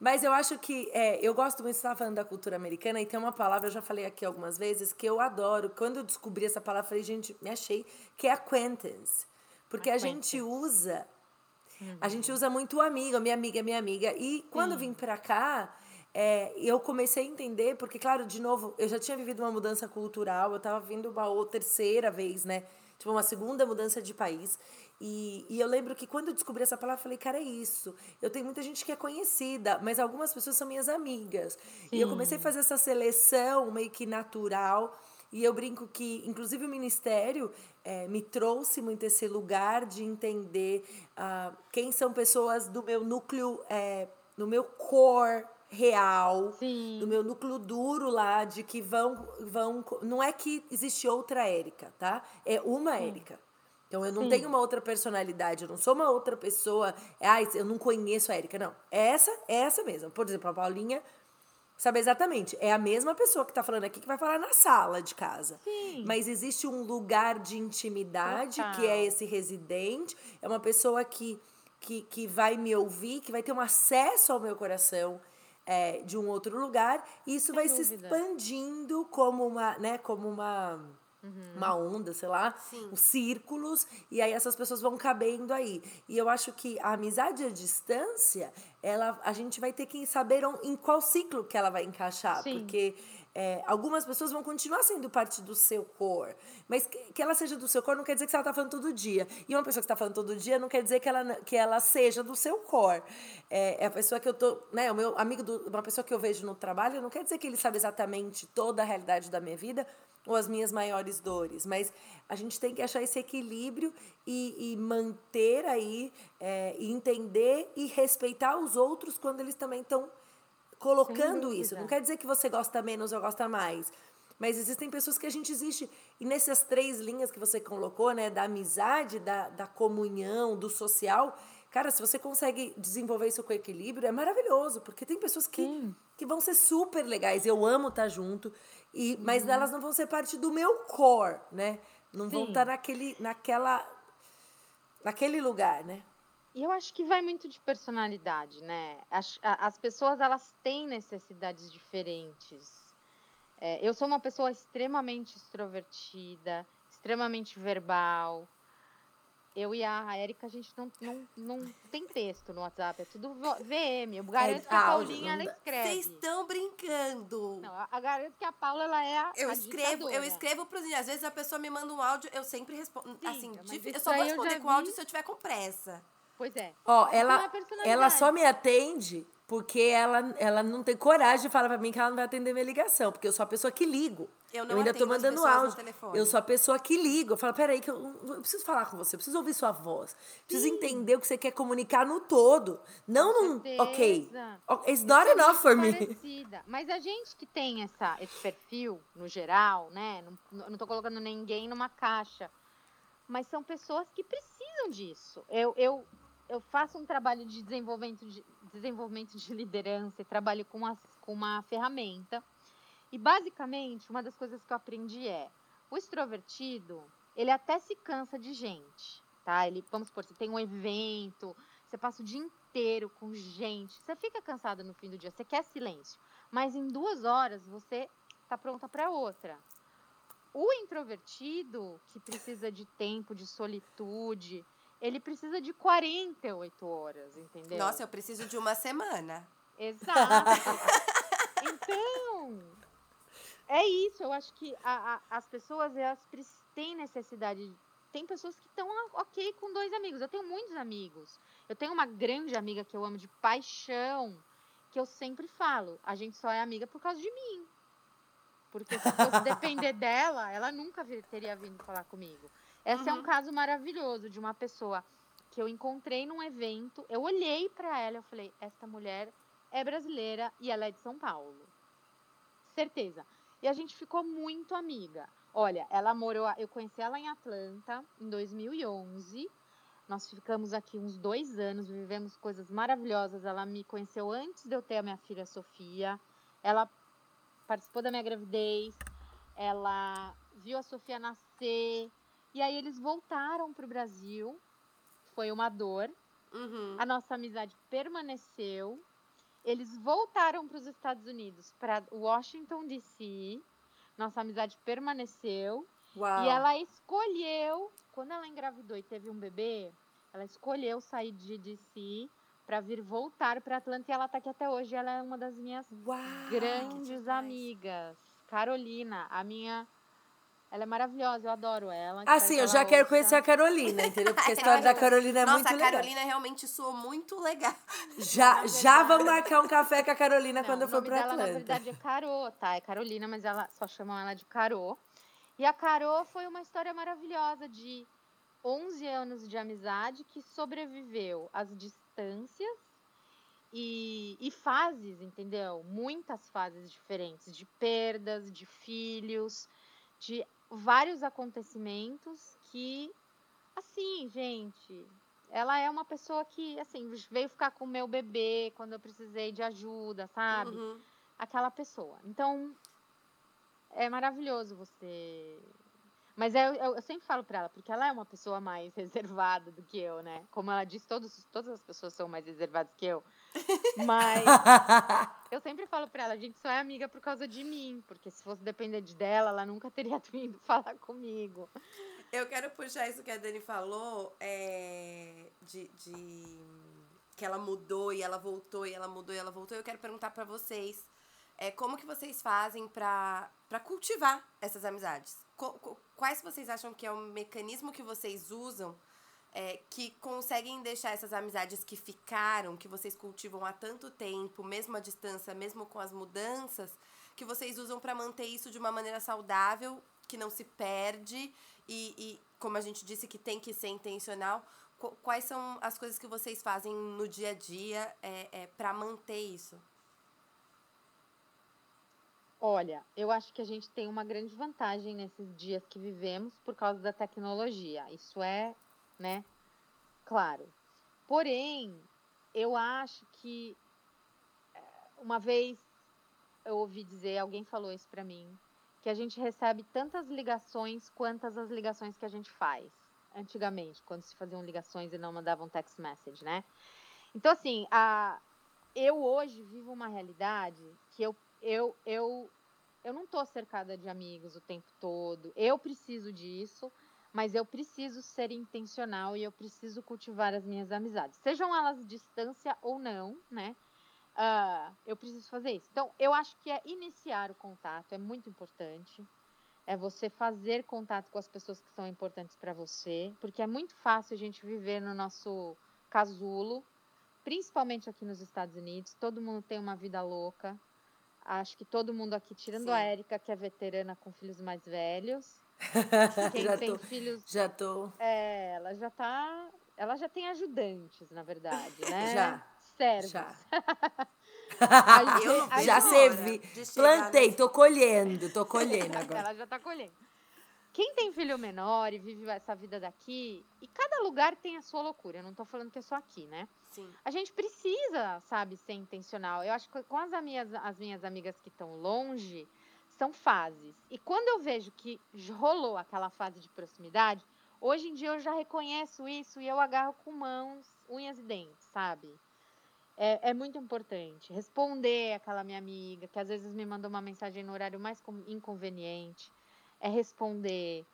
Mas eu acho que. é, eu gosto muito, você estava falando da cultura americana, e tem uma palavra, eu já falei aqui algumas vezes, que eu adoro. Quando eu descobri essa palavra, eu falei, gente, me achei, que é acquaintance. Porque a gente usa. A gente usa muito o amigo, minha amiga, minha amiga. E quando eu vim pra cá, é, eu comecei a entender, porque, claro, de novo, eu já tinha vivido uma mudança cultural, eu tava vindo uma ou terceira vez, né? Tipo, uma segunda mudança de país. E, e eu lembro que quando eu descobri essa palavra, eu falei, cara, é isso. Eu tenho muita gente que é conhecida, mas algumas pessoas são minhas amigas. E eu comecei a fazer essa seleção meio que natural. E eu brinco que, inclusive, o Ministério é, me trouxe muito esse lugar de entender uh, quem são pessoas do meu núcleo, é, do meu core real, Sim. do meu núcleo duro lá, de que vão. vão não é que existe outra Érica, tá? É uma Érica. Então eu não Sim. tenho uma outra personalidade, eu não sou uma outra pessoa. Ah, eu não conheço a Érica. Não. É essa, é essa mesmo. Por exemplo, a Paulinha sabe exatamente. É a mesma pessoa que está falando aqui que vai falar na sala de casa. Sim. Mas existe um lugar de intimidade Total. que é esse residente. É uma pessoa que, que, que vai me ouvir, que vai ter um acesso ao meu coração. É, de um outro lugar, e isso vai se dúvida. expandindo como uma, né, como uma, uma onda, sei lá, Sim. os círculos, e aí essas pessoas vão cabendo aí. E eu acho que a amizade à distância, ela, a gente vai ter que saber em qual ciclo que ela vai encaixar, Sim. porque é, algumas pessoas vão continuar sendo parte do seu cor, mas que, que ela seja do seu cor não quer dizer que ela tá falando todo dia. E uma pessoa que está falando todo dia não quer dizer que ela, que ela seja do seu cor. É, é a pessoa que eu tô, né, o meu amigo, do, uma pessoa que eu vejo no trabalho, não quer dizer que ele sabe exatamente toda a realidade da minha vida ou as minhas maiores dores, mas a gente tem que achar esse equilíbrio e, e manter aí, é, entender e respeitar os outros quando eles também estão colocando isso. Não quer dizer que você gosta menos ou gosta mais. Mas existem pessoas que a gente existe. E nessas três linhas que você colocou, né? Da amizade, da, da comunhão, do social. Cara, se você consegue desenvolver isso com equilíbrio, é maravilhoso. Porque tem pessoas que, Sim. que vão ser super legais. Eu amo estar junto. E, mas Uhum. elas não vão ser parte do meu core, né? Não vão Sim. estar naquele, naquela, naquele lugar, né? E eu acho que vai muito de personalidade, né? As, as pessoas, elas têm necessidades diferentes. É, eu sou uma pessoa extremamente extrovertida, extremamente verbal. Eu e a Erika, a gente não, não, não tem texto no WhatsApp, é tudo VM. Eu garanto que a Paulinha, ela escreve. Vocês estão brincando. Não, a- a garanto que a Paula, ela é a Eu a escrevo, eu escrevo pros Às vezes a pessoa me manda um áudio, eu sempre respondo. Sim, assim, eu só vou eu responder com vi. áudio se eu tiver com pressa. Pois é. Ó, Isso é ela, ela só me atende porque ela, ela não tem coragem de falar pra mim que ela não vai atender minha ligação. Porque eu sou a pessoa que ligo. Eu não ainda tô mandando áudio. telefone. Eu sou a pessoa que ligo. Eu falo, peraí, que eu, eu preciso falar com você, eu preciso ouvir sua voz. Preciso entender o que você quer comunicar no todo. Não num, ok. certeza. ok, It's not Eu sou enough for muito me. parecida. Mas a gente que tem essa, esse perfil, no geral, né? Não, não tô colocando ninguém numa caixa. Mas são pessoas que precisam disso. Eu, eu, eu faço um trabalho de desenvolvimento de, desenvolvimento de liderança e trabalho com uma, com uma ferramenta. E basicamente, uma das coisas que eu aprendi é: o extrovertido, ele até se cansa de gente, tá? Ele, vamos supor, você tem um evento, você passa o dia inteiro com gente, você fica cansado no fim do dia, você quer silêncio, mas em duas horas você tá pronta para outra. O introvertido, que precisa de tempo, de solitude, ele precisa de 48 horas, entendeu? Nossa, eu preciso de uma semana. Exato. então, é isso. Eu acho que a- a- as pessoas elas têm necessidade. Tem pessoas que estão ok com dois amigos. Eu tenho muitos amigos. Eu tenho uma grande amiga que eu amo de paixão, que eu sempre falo: a gente só é amiga por causa de mim. Porque se eu fosse depender dela, ela nunca teria vindo falar comigo. Esse é um caso maravilhoso de uma pessoa que eu encontrei num evento. Eu olhei pra ela e falei: esta mulher é brasileira e ela é de São Paulo. Certeza. E a gente ficou muito amiga. Olha, ela morou, eu conheci ela em Atlanta em 2011. Nós ficamos aqui uns dois anos, vivemos coisas maravilhosas. Ela me conheceu antes de eu ter a minha filha Sofia. Ela participou da minha gravidez. Ela viu a Sofia nascer. E aí eles voltaram para o Brasil. Foi uma dor. Uhum. A nossa amizade permaneceu. Eles voltaram para os Estados Unidos, para Washington DC. Nossa amizade permaneceu. Uau. E ela escolheu, quando ela engravidou e teve um bebê, ela escolheu sair de DC para vir voltar para Atlanta e ela tá aqui até hoje. Ela é uma das minhas Uau. grandes amigas. Carolina, a minha. Ela é maravilhosa, eu adoro ela. Ah, espero sim, que eu já quero ouça. conhecer a Carolina, entendeu? Porque a história da Carolina é Nossa, muito a legal. Carolina realmente soou muito legal. Já, já vamos marcar um café com a Carolina Não, quando eu for pra dela, Atlanta. na verdade, é Carô, tá? É Carolina, mas ela só chamam ela de Carô. E a Carol foi uma história maravilhosa de 11 anos de amizade que sobreviveu às distâncias e, e fases, entendeu? Muitas fases diferentes, de perdas, de filhos, de vários acontecimentos que, assim, gente, ela é uma pessoa que, assim, veio ficar com o meu bebê quando eu precisei de ajuda, sabe? Uhum. Aquela pessoa. Então, é maravilhoso você. Mas eu, eu, eu sempre falo pra ela, porque ela é uma pessoa mais reservada do que eu, né? Como ela diz, todos, todas as pessoas são mais reservadas que eu. Mas eu sempre falo pra ela, a gente só é amiga por causa de mim. Porque se fosse depender de dela, ela nunca teria vindo falar comigo. Eu quero puxar isso que a Dani falou, é, de, de que ela mudou e ela voltou, e ela mudou e ela voltou. Eu quero perguntar pra vocês, é, como que vocês fazem pra, pra cultivar essas amizades? Co- quais vocês acham que é o mecanismo que vocês usam é, que conseguem deixar essas amizades que ficaram, que vocês cultivam há tanto tempo, mesmo à distância, mesmo com as mudanças, que vocês usam pra manter isso de uma maneira saudável, que não se perde e, e, como a gente disse, que tem que ser intencional. Qu- Quais são as coisas que vocês fazem no dia a dia é, é, para manter isso? Olha, eu acho que a gente tem uma grande vantagem nesses dias que vivemos por causa da tecnologia. Isso é, né, claro. Porém, eu acho que eh, uma vez eu ouvi dizer, alguém falou isso pra mim, que a gente recebe tantas ligações quantas as ligações que a gente faz. Antigamente, quando se faziam ligações e não mandavam text message, né? Então, assim, a, eu hoje vivo uma realidade que eu, eu, eu, eu não tô cercada de amigos o tempo todo. Eu preciso disso, mas eu preciso ser intencional e eu preciso cultivar as minhas amizades. Sejam elas distância ou não, né? Ah, eu preciso fazer isso. Então, eu acho que é iniciar o contato, é muito importante. É você fazer contato com as pessoas que são importantes para você, porque é muito fácil a gente viver no nosso casulo, principalmente aqui nos Estados Unidos. Todo mundo tem uma vida louca. Acho que todo mundo aqui, tirando Sim. a Érica, que é veterana com filhos mais velhos. Quem já, tem tô, filhos, já tô. é, ela já tá. Ela já tem ajudantes, na verdade, né? Já, Servos. Já. A Eu não gente- a vejo já servi. Plantei, nesse- tô colhendo, tô colhendo agora. Ela já tá colhendo. Quem tem filho menor e vive essa vida daqui, e cada lugar tem a sua loucura. Eu não tô falando que é só aqui, né? Sim. A gente precisa, sabe, ser intencional. Eu acho que com as minhas, as minhas amigas que estão longe, são fases. E quando eu vejo que rolou aquela fase de proximidade, hoje em dia eu já reconheço isso e eu agarro com mãos, unhas e dentes, sabe? É, é muito importante responder aquela minha amiga que às vezes me mandou uma mensagem no horário mais inconveniente. É responder,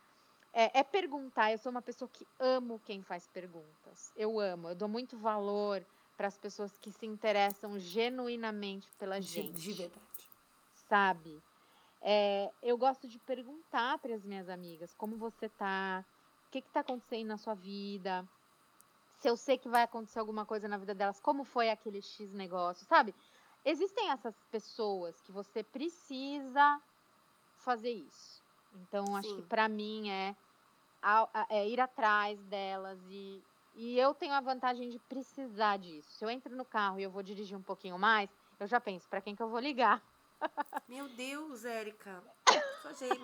é, é perguntar. Eu sou uma pessoa que amo quem faz perguntas. Eu amo, eu dou muito valor para as pessoas que se interessam genuinamente pela gente de verdade. sabe? É, eu gosto de perguntar para as minhas amigas como você tá, o que está acontecendo na sua vida, se eu sei que vai acontecer alguma coisa na vida delas, como foi aquele X negócio, sabe? Existem essas pessoas que você precisa fazer isso. Então, acho que Sim. para mim é, é ir atrás delas e, e eu tenho a vantagem de precisar disso. Se eu entro no carro e eu vou dirigir um pouquinho mais, eu já penso para quem que eu vou ligar. Meu Deus, Érica. Sou gêmea.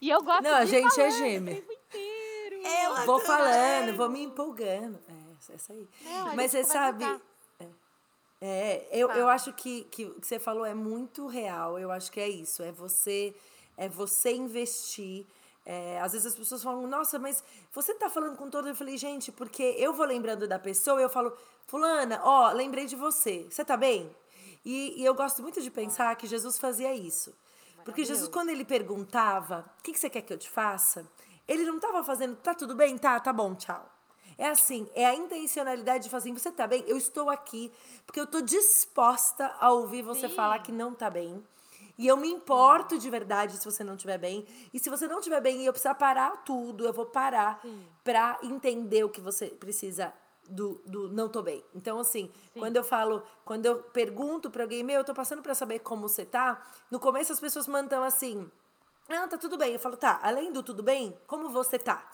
E eu gosto Não, a de gente é gêmea. o tempo inteiro. Ela Vou falando, vou me empolgando. É, essa aí. Não, a Mas você sabe. carro. É, eu, eu acho que, que o que você falou é muito real. Eu acho que é isso. É você, é você investir. É, às vezes as pessoas falam, nossa, mas você tá falando com todo. Eu falei, gente, porque eu vou lembrando da pessoa e eu falo, Fulana, ó, lembrei de você. Você tá bem? E, e eu gosto muito de pensar que Jesus fazia isso. Porque Jesus, quando ele perguntava, o que, que você quer que eu te faça? Ele não tava fazendo, tá tudo bem? Tá, tá bom, tchau. É assim, é a intencionalidade de fazer, você tá bem? Eu estou aqui, porque eu tô disposta a ouvir você Sim. falar que não tá bem. E eu me importo de verdade se você não estiver bem. E se você não estiver bem e eu precisar parar tudo, eu vou parar pra entender o que você precisa do, do não tô bem. Então, assim, quando eu falo, quando eu pergunto pra alguém, meu, eu tô passando pra saber como você tá, no começo as pessoas mandam assim, Não, tá tudo bem. Eu falo, tá, além do tudo bem, como você tá?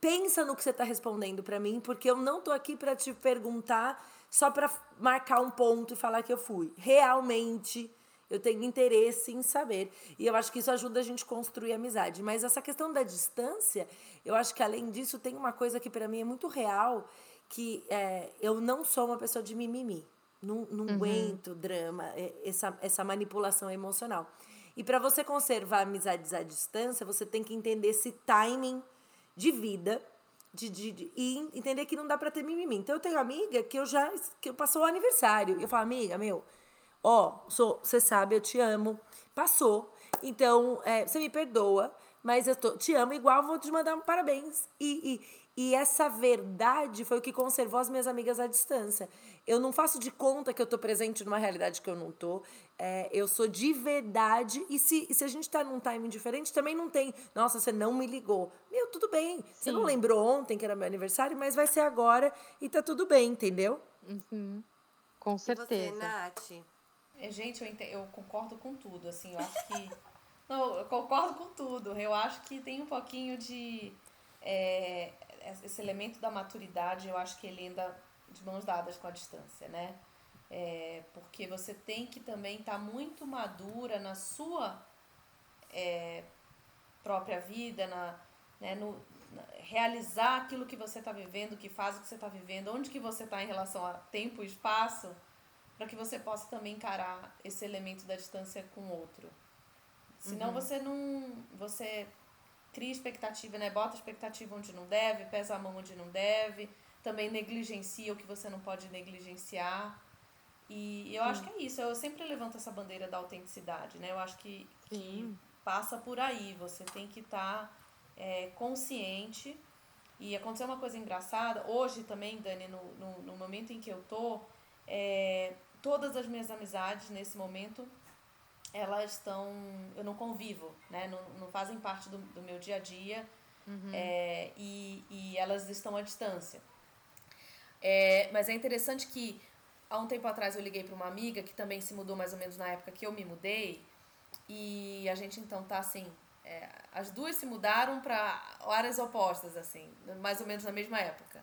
Pensa no que você tá respondendo para mim, porque eu não tô aqui para te perguntar só para marcar um ponto e falar que eu fui. Realmente eu tenho interesse em saber. E eu acho que isso ajuda a gente a construir amizade. Mas essa questão da distância, eu acho que além disso tem uma coisa que para mim é muito real, que é, eu não sou uma pessoa de mimimi. Não, não uhum. aguento drama, é, essa, essa manipulação emocional. E para você conservar amizades à distância, você tem que entender esse timing de vida de, de, de, e entender que não dá para ter mimimi. Então eu tenho amiga que eu já que eu passou o aniversário. Eu falo, amiga, meu, ó, sou, você sabe, eu te amo. Passou. Então, é, você me perdoa, mas eu tô, te amo igual, vou te mandar um parabéns. E, e, e essa verdade foi o que conservou as minhas amigas à distância. Eu não faço de conta que eu tô presente numa realidade que eu não tô. É, eu sou de verdade. E se, e se a gente tá num timing diferente, também não tem. Nossa, você não me ligou. Meu, tudo bem. Sim. Você não lembrou ontem que era meu aniversário, mas vai ser agora e tá tudo bem, entendeu? Uhum. Com certeza. E você, Nath? É, gente, eu, entendo, eu concordo com tudo, assim, eu acho que. não, eu concordo com tudo. Eu acho que tem um pouquinho de. É, esse elemento da maturidade, eu acho que ele anda de mãos dadas com a distância, né? É, porque você tem que também estar tá muito madura na sua é, própria vida, na, né, no, na, realizar aquilo que você está vivendo, que faz o que você está vivendo, onde que você está em relação a tempo e espaço para que você possa também encarar esse elemento da distância com o outro. Senão uhum. você não. Você cria expectativa, né? Bota expectativa onde não deve, pesa a mão onde não deve, também negligencia o que você não pode negligenciar. E eu Sim. acho que é isso. Eu sempre levanto essa bandeira da autenticidade, né? Eu acho que, que passa por aí. Você tem que estar tá, é, consciente. E aconteceu uma coisa engraçada. Hoje também, Dani, no, no, no momento em que eu tô, é, todas as minhas amizades nesse momento elas estão eu não convivo né? Não, não fazem parte do, do meu dia a dia uhum. é, e, e elas estão à distância. É, mas é interessante que há um tempo atrás eu liguei para uma amiga que também se mudou mais ou menos na época que eu me mudei e a gente então tá assim é, as duas se mudaram para áreas opostas assim mais ou menos na mesma época.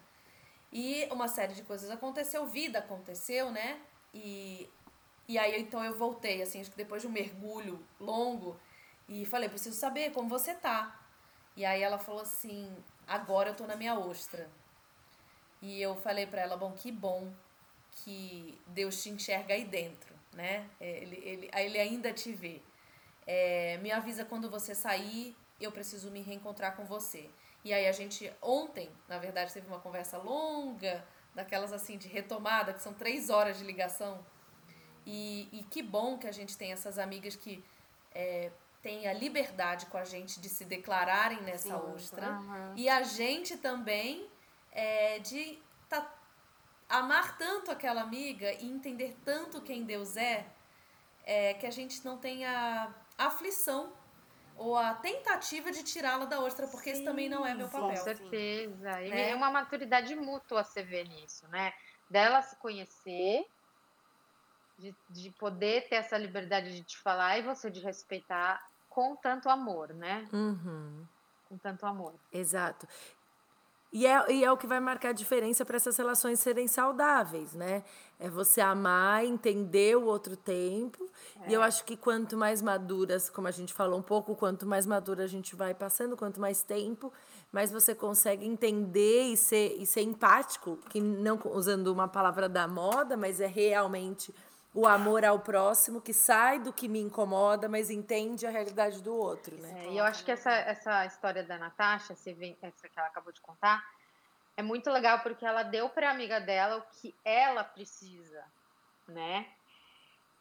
E uma série de coisas aconteceu vida aconteceu né e, e aí então eu voltei, assim, acho que depois de um mergulho longo, e falei, preciso saber como você tá. E aí ela falou assim, agora eu tô na minha ostra. E eu falei para ela, bom, que bom que Deus te enxerga aí dentro, né? É, ele, ele, ele ainda te vê. É, me avisa quando você sair, eu preciso me reencontrar com você. E aí a gente, ontem, na verdade, teve uma conversa longa, daquelas assim de retomada, que são três horas de ligação. E, e que bom que a gente tem essas amigas que é, têm a liberdade com a gente de se declararem nessa Sim, ostra. Uhum. E a gente também é, de tá, amar tanto aquela amiga e entender tanto quem Deus é, é que a gente não tenha aflição ou a tentativa de tirá-la da ostra, porque sim, esse também não é meu papel. Com certeza. E né? é uma maturidade mútua você vê nisso, né? Dela se conhecer, de, de poder ter essa liberdade de te falar e você de respeitar com tanto amor, né? Uhum. Com tanto amor. Exato. E é, e é o que vai marcar a diferença para essas relações serem saudáveis, né? É você amar, entender o outro tempo. É. E eu é. acho que quanto mais maduras, como a gente falou um pouco, quanto mais madura a gente vai passando, quanto mais tempo, mais você consegue entender e ser, e ser empático, que não usando uma palavra da moda, mas é realmente o amor ao próximo que sai do que me incomoda, mas entende a realidade do outro, né? É, e eu acho que essa, essa história da Natasha, essa que ela acabou de contar, é muito legal porque ela deu para a amiga dela o que ela precisa, né?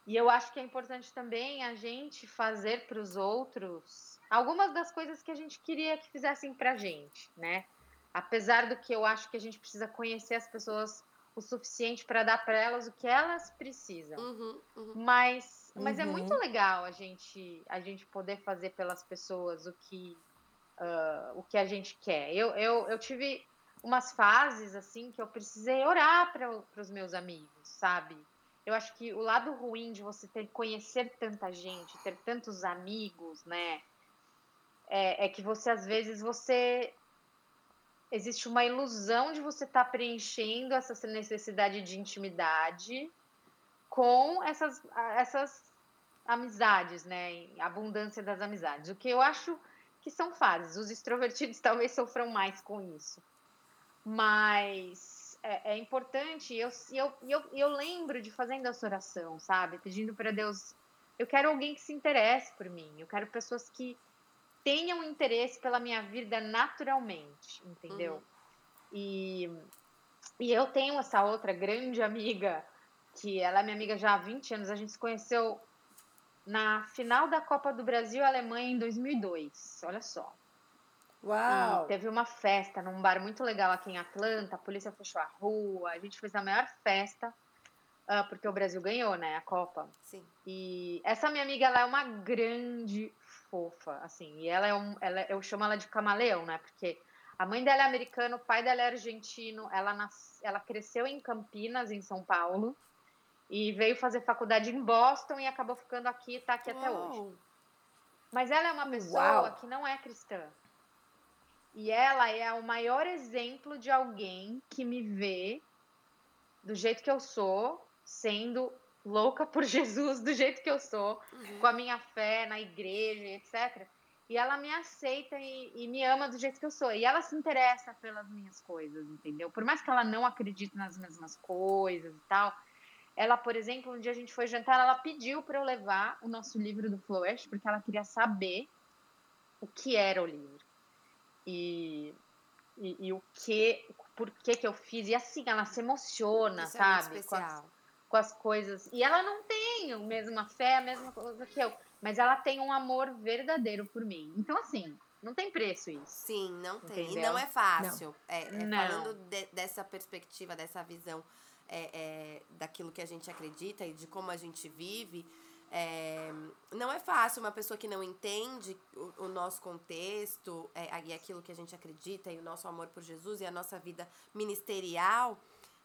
E eu acho que é importante também a gente fazer para os outros algumas das coisas que a gente queria que fizessem para gente, né? Apesar do que eu acho que a gente precisa conhecer as pessoas o suficiente para dar para elas o que elas precisam. Uhum, uhum. Mas, mas uhum. é muito legal a gente, a gente poder fazer pelas pessoas o que, uh, o que a gente quer. Eu, eu, eu tive umas fases assim que eu precisei orar para os meus amigos, sabe? eu acho que o lado ruim de você ter conhecer tanta gente, ter tantos amigos, né? É, é que você às vezes você existe uma ilusão de você estar tá preenchendo essa necessidade de intimidade com essas, essas amizades, né? Abundância das amizades. O que eu acho que são fases. Os extrovertidos talvez sofram mais com isso. Mas é, é importante. Eu, eu, eu, eu lembro de fazendo essa oração, sabe? Pedindo para Deus. Eu quero alguém que se interesse por mim. Eu quero pessoas que tenham interesse pela minha vida naturalmente, entendeu? Uhum. E, e eu tenho essa outra grande amiga, que ela é minha amiga já há 20 anos. A gente se conheceu na final da Copa do Brasil Alemanha em 2002. Olha só. Uau! E teve uma festa num bar muito legal aqui em Atlanta, a polícia fechou a rua, a gente fez a maior festa, uh, porque o Brasil ganhou, né, a Copa. Sim. E essa minha amiga, ela é uma grande fofa, assim, e ela é um, ela, eu chamo ela de camaleão, né, porque a mãe dela é americana, o pai dela é argentino, ela, nas, ela cresceu em Campinas, em São Paulo, e veio fazer faculdade em Boston e acabou ficando aqui e tá aqui Uau. até hoje. Mas ela é uma pessoa Uau. que não é cristã. E ela é o maior exemplo de alguém que me vê do jeito que eu sou, sendo louca por Jesus do jeito que eu sou, uhum. com a minha fé na igreja, etc. E ela me aceita e, e, me ama do jeito que eu sou. E ela se interessa pelas minhas coisas, entendeu? Por mais que ela não acredite nas mesmas coisas e tal. Ela, por exemplo, um dia a gente foi jantar, ela pediu para eu levar o nosso livro do Flash, porque ela queria saber o que era o livro e, e, e, o que, por que que eu fiz. E assim, ela se emociona, Isso sabe? É com, as, com as coisas. E ela não tem a mesma fé, a mesma coisa que eu. Mas ela tem um amor verdadeiro por mim. Então, assim, não tem preço isso. Sim, não tem. Entendeu? E não é fácil. Não. É, é não. Falando de, dessa perspectiva, dessa visão é, é, daquilo que a gente acredita e de como a gente vive é, não é fácil uma pessoa que não entende o, o nosso contexto é, e aquilo que a gente acredita e o nosso amor por Jesus e a nossa vida ministerial,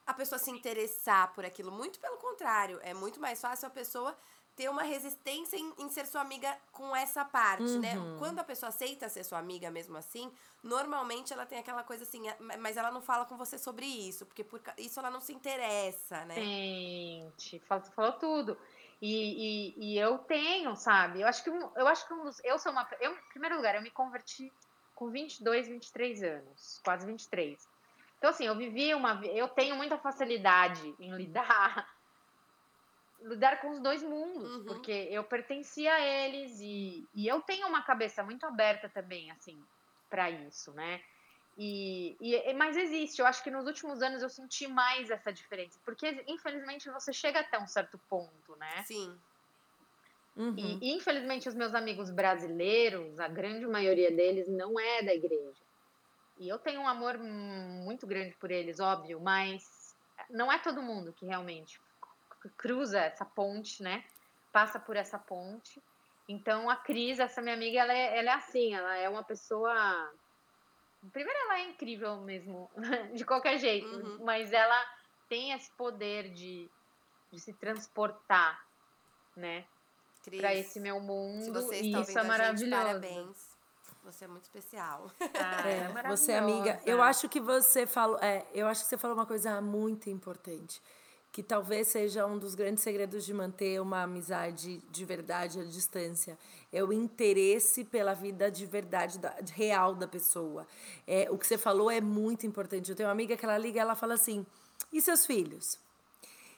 a pessoa se interessar por aquilo. Muito pelo contrário, é muito mais fácil a pessoa ter uma resistência em, em ser sua amiga com essa parte, né? uhum. né? Quando a pessoa aceita ser sua amiga mesmo assim, normalmente ela tem aquela coisa assim, mas ela não fala com você sobre isso, porque por isso ela não se interessa, né? Gente, falou, falou tudo. E, e, e, eu tenho, sabe? Eu acho que eu acho que um dos, eu sou uma, eu, em primeiro lugar, eu me converti com 22, 23 anos, quase 23. Então assim, eu vivi uma, eu tenho muita facilidade em lidar lidar com os dois mundos, uhum. porque eu pertencia a eles e, e eu tenho uma cabeça muito aberta também, assim, para isso, né? E, e, mas existe, eu acho que nos últimos anos eu senti mais essa diferença, porque infelizmente você chega até um certo ponto, né? Sim. Uhum. E, e infelizmente os meus amigos brasileiros, a grande maioria deles não é da igreja. E eu tenho um amor muito grande por eles, óbvio, mas não é todo mundo que realmente cruza essa ponte, né? Passa por essa ponte. Então a Cris, essa minha amiga, ela é, ela é assim, ela é uma pessoa Primeiro, ela é incrível mesmo, de qualquer jeito, uhum. mas ela tem esse poder de, de se transportar, né? Para esse meu mundo. Se você está e isso é maravilhoso. Gente, parabéns. Você é muito especial. Ah, é, é você, amiga. Eu acho que você falou. É, eu acho que você falou uma coisa muito importante que talvez seja um dos grandes segredos de manter uma amizade de verdade à distância. É o interesse pela vida de verdade, da, real da pessoa. É, o que você falou é muito importante. Eu tenho uma amiga que ela liga e ela fala assim: e seus filhos?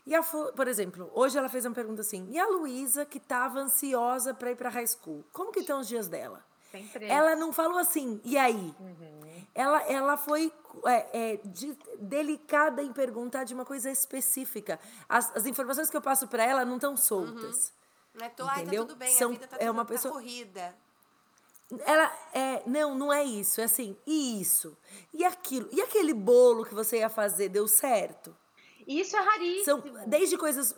E a, por exemplo, hoje ela fez uma pergunta assim: e a Luísa, que estava ansiosa para ir para high school? Como que estão os dias dela? Sempre. Ela não falou assim, e aí? Uhum. Ela, ela foi é, é, de, delicada em perguntar de uma coisa específica. As, as informações que eu passo para ela não estão soltas. Uhum. Não é tô, entendeu? Ai, tá tudo bem, São, a vida tá, é uma tá pessoa... corrida. Ela é, não, não é isso, é assim, e isso, e aquilo, e aquele bolo que você ia fazer deu certo? Isso é raríssimo. São desde coisas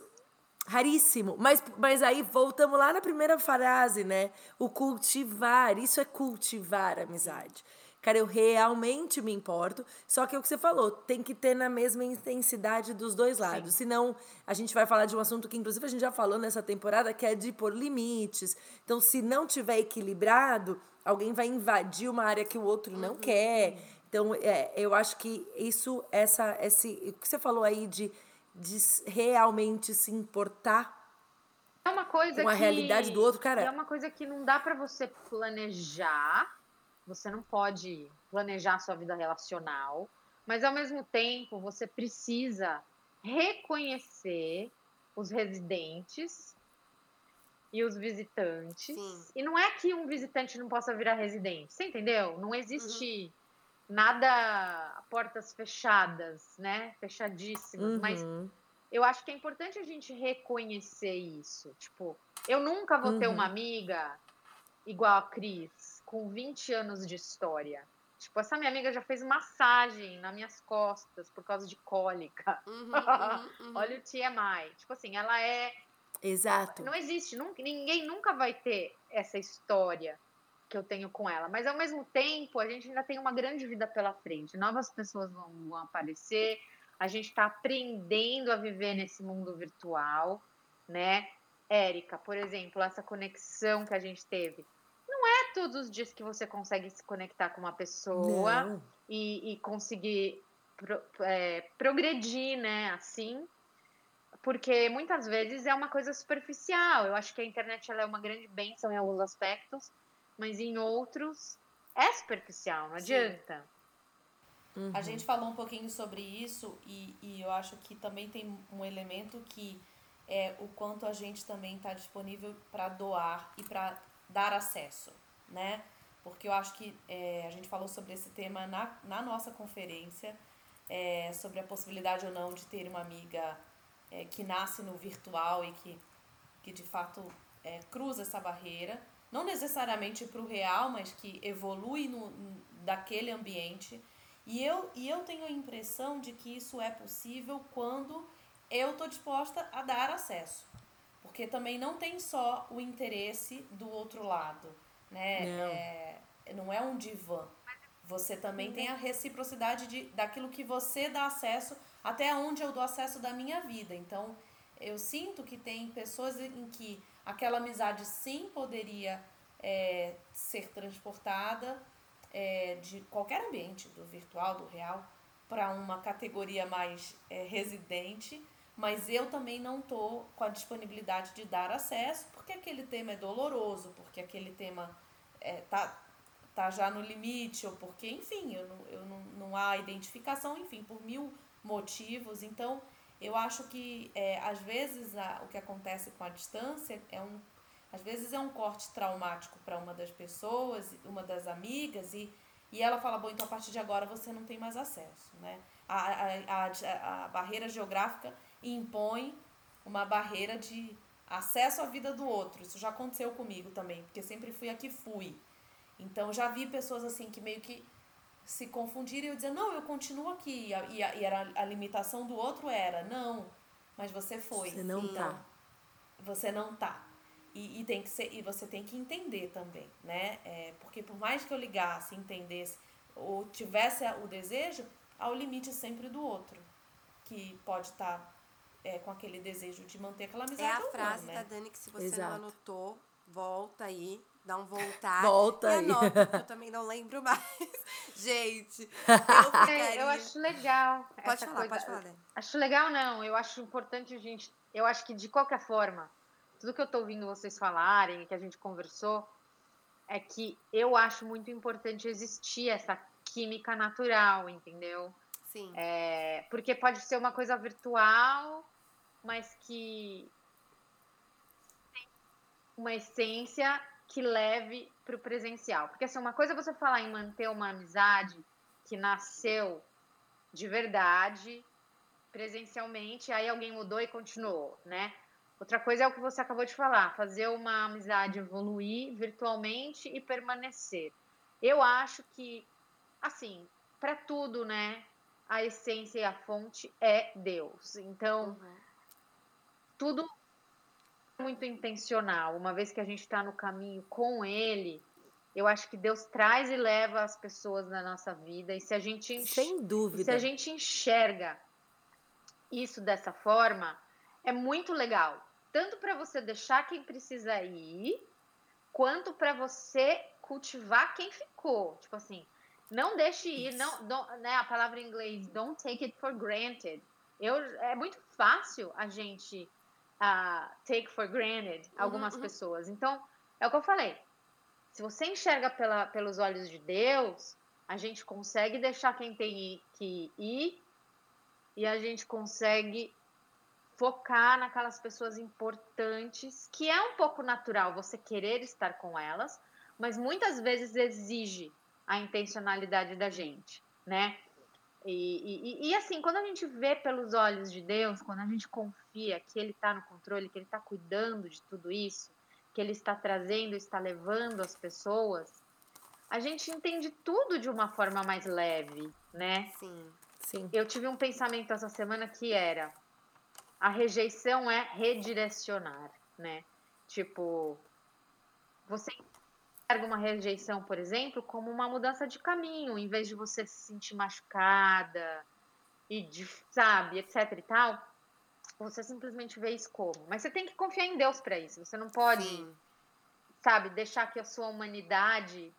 Raríssimo. Mas, mas aí voltamos lá na primeira frase, né? O cultivar. Isso é cultivar amizade. cara, eu realmente me importo. Só que é o que você falou, tem que ter na mesma intensidade dos dois lados. Senão, a gente vai falar de um assunto que, inclusive, a gente já falou nessa temporada, que é de pôr limites. Então, se não tiver equilibrado, alguém vai invadir uma área que o outro não Uhum. quer. Então, é, eu acho que isso, essa, esse, o que você falou aí de, de realmente se importar É uma coisa com a que, realidade do outro, cara. É uma coisa que não dá pra você planejar. Você não pode planejar a sua vida relacional, mas ao mesmo tempo você precisa reconhecer os residentes e os visitantes. Sim. E não é que um visitante não possa virar residente, você entendeu? Não Uhum. Nada portas fechadas, né? Fechadíssimas, mas Uhum. eu acho que é importante a gente reconhecer isso. Tipo, eu nunca vou ter Uhum. uma amiga igual a Cris, com 20 anos de história. Tipo, essa minha amiga já fez massagem nas minhas costas por causa de cólica. Uhum, uhum, uhum. Olha o TMI. Tipo assim, ela é. Exato. Não existe, nunca, ninguém nunca vai ter essa história que eu tenho com ela. Mas ao mesmo tempo, a gente ainda tem uma grande vida pela frente. Novas pessoas vão, vão aparecer. A gente está aprendendo a viver nesse mundo virtual, né? Érica, por exemplo, essa conexão que a gente teve. Não é todos os dias que você consegue se conectar com uma pessoa e, e conseguir pro- é, progredir, né? Assim, porque muitas vezes é uma coisa superficial. Eu acho que a internet ela é uma grande bênção em alguns aspectos, mas em outros é superficial, não Sim. adianta. Uhum. A gente falou um pouquinho sobre isso e, e eu acho que também tem um elemento que é o quanto a gente também está disponível para doar e para dar acesso, né? Porque eu acho que é, a gente falou sobre esse tema na, na nossa conferência, é, sobre a possibilidade ou não de ter uma amiga é, que nasce no virtual e que, que de fato é, cruza essa barreira, não necessariamente para o real, mas que evolui no, daquele ambiente. E eu, e eu tenho a impressão de que isso é possível quando eu estou disposta a dar acesso. Porque também não tem só o interesse do outro lado, né? Não. É, não é um divã. Você também tem a reciprocidade de, daquilo que você dá acesso até onde eu dou acesso da minha vida. Então, eu sinto que tem pessoas em que aquela amizade sim poderia é, ser transportada é, de qualquer ambiente, do virtual, do real, para uma categoria mais é, residente, mas eu também não tô com a disponibilidade de dar acesso, porque aquele tema é doloroso, porque aquele tema é, tá, tá já no limite, ou porque, enfim, eu não, eu não, não há identificação, enfim, por mil motivos. Então, eu acho que, é, às vezes, a, o que acontece com a distância é um às vezes é um corte traumático para uma das pessoas, uma das amigas, e, e ela fala, bom, então a partir de agora você não tem mais acesso, né? A, a, a, a barreira geográfica impõe uma barreira de acesso à vida do outro. Isso já aconteceu comigo também, porque sempre fui a que fui. Então já vi pessoas assim que meio que se confundirem e eu dizer, não, eu continuo aqui. E, a, e, a, e era, a limitação do outro era, não, mas você foi. Você não Sim. tá. Você não tá. E, e, tem que ser, e você tem que entender também, né? É, porque por mais que eu ligasse, entendesse, ou tivesse o desejo, há o limite sempre do outro. Que pode estar é, com aquele desejo de manter aquela amizade. É a ou não, frase né? da Dani que se você Exato. não anotou, volta aí, dá um voltar. Volta e aí. anota, porque eu também não lembro mais. Gente, eu ficaria... É, eu acho legal. Pode essa falar, coisa. pode falar, Dani. Acho legal, não. Eu acho importante a gente. Eu acho que de qualquer forma, tudo que eu tô ouvindo vocês falarem, que a gente conversou, é que eu acho muito importante existir essa química natural, entendeu? Sim. É, porque pode ser uma coisa virtual, mas que tem uma essência que leve para o presencial. Porque assim, uma coisa é você falar em manter uma amizade que nasceu de verdade, presencialmente, aí alguém mudou e continuou, né? Outra coisa é o que você acabou de falar, fazer uma amizade evoluir virtualmente e permanecer. Eu acho que, assim, para tudo, né? A essência e a fonte é Deus. Então, Uhum. tudo muito intencional. Uma vez que a gente está no caminho com Ele, Eu acho que Deus traz e leva as pessoas na nossa vida. E se a gente, enx- Sem e dúvida. se a gente enxerga isso dessa forma, é muito legal. Tanto para você deixar quem precisa ir, quanto para você cultivar quem ficou. Tipo assim, não deixe ir, não, don't- né, a palavra em inglês, don't take it for granted. Eu, é muito fácil a gente ah, take for granted algumas uhum. pessoas. Então, é o que eu falei. Se você enxerga pela, pelos olhos de Deus, a gente consegue deixar quem tem que ir e a gente consegue focar naquelas pessoas importantes, que é um pouco natural você querer estar com elas, mas muitas vezes exige a intencionalidade da gente, né? E, e, e assim, quando a gente vê pelos olhos de Deus, quando a gente confia que Ele está no controle, que Ele está cuidando de tudo isso, que Ele está trazendo, está levando as pessoas, a gente entende tudo de uma forma mais leve, né? Sim. Sim. Eu tive um pensamento essa semana que era a rejeição é redirecionar, né? Tipo, você enxerga uma rejeição, por exemplo, como uma mudança de caminho, em vez de você se sentir machucada e de, sabe, etc e tal, você simplesmente vê isso como. Mas você tem que confiar em Deus para isso. Você não pode, Sim. sabe, deixar que a sua humanidade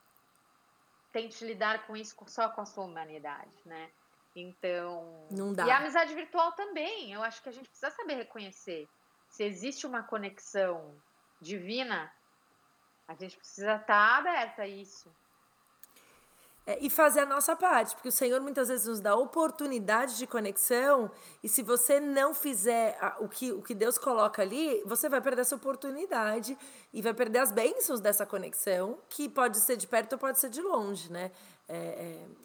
tente lidar com isso só com a sua humanidade, né? Então. Não dá. E a amizade virtual também. Eu acho que a gente precisa saber reconhecer. Se existe uma conexão divina, a gente precisa estar aberta a isso. É, e fazer a nossa parte, porque o Senhor muitas vezes nos dá oportunidade de conexão, e se você não fizer a- o que, o que Deus coloca ali, você vai perder essa oportunidade e vai perder as bênçãos dessa conexão, que pode ser de perto ou pode ser de longe, né? É,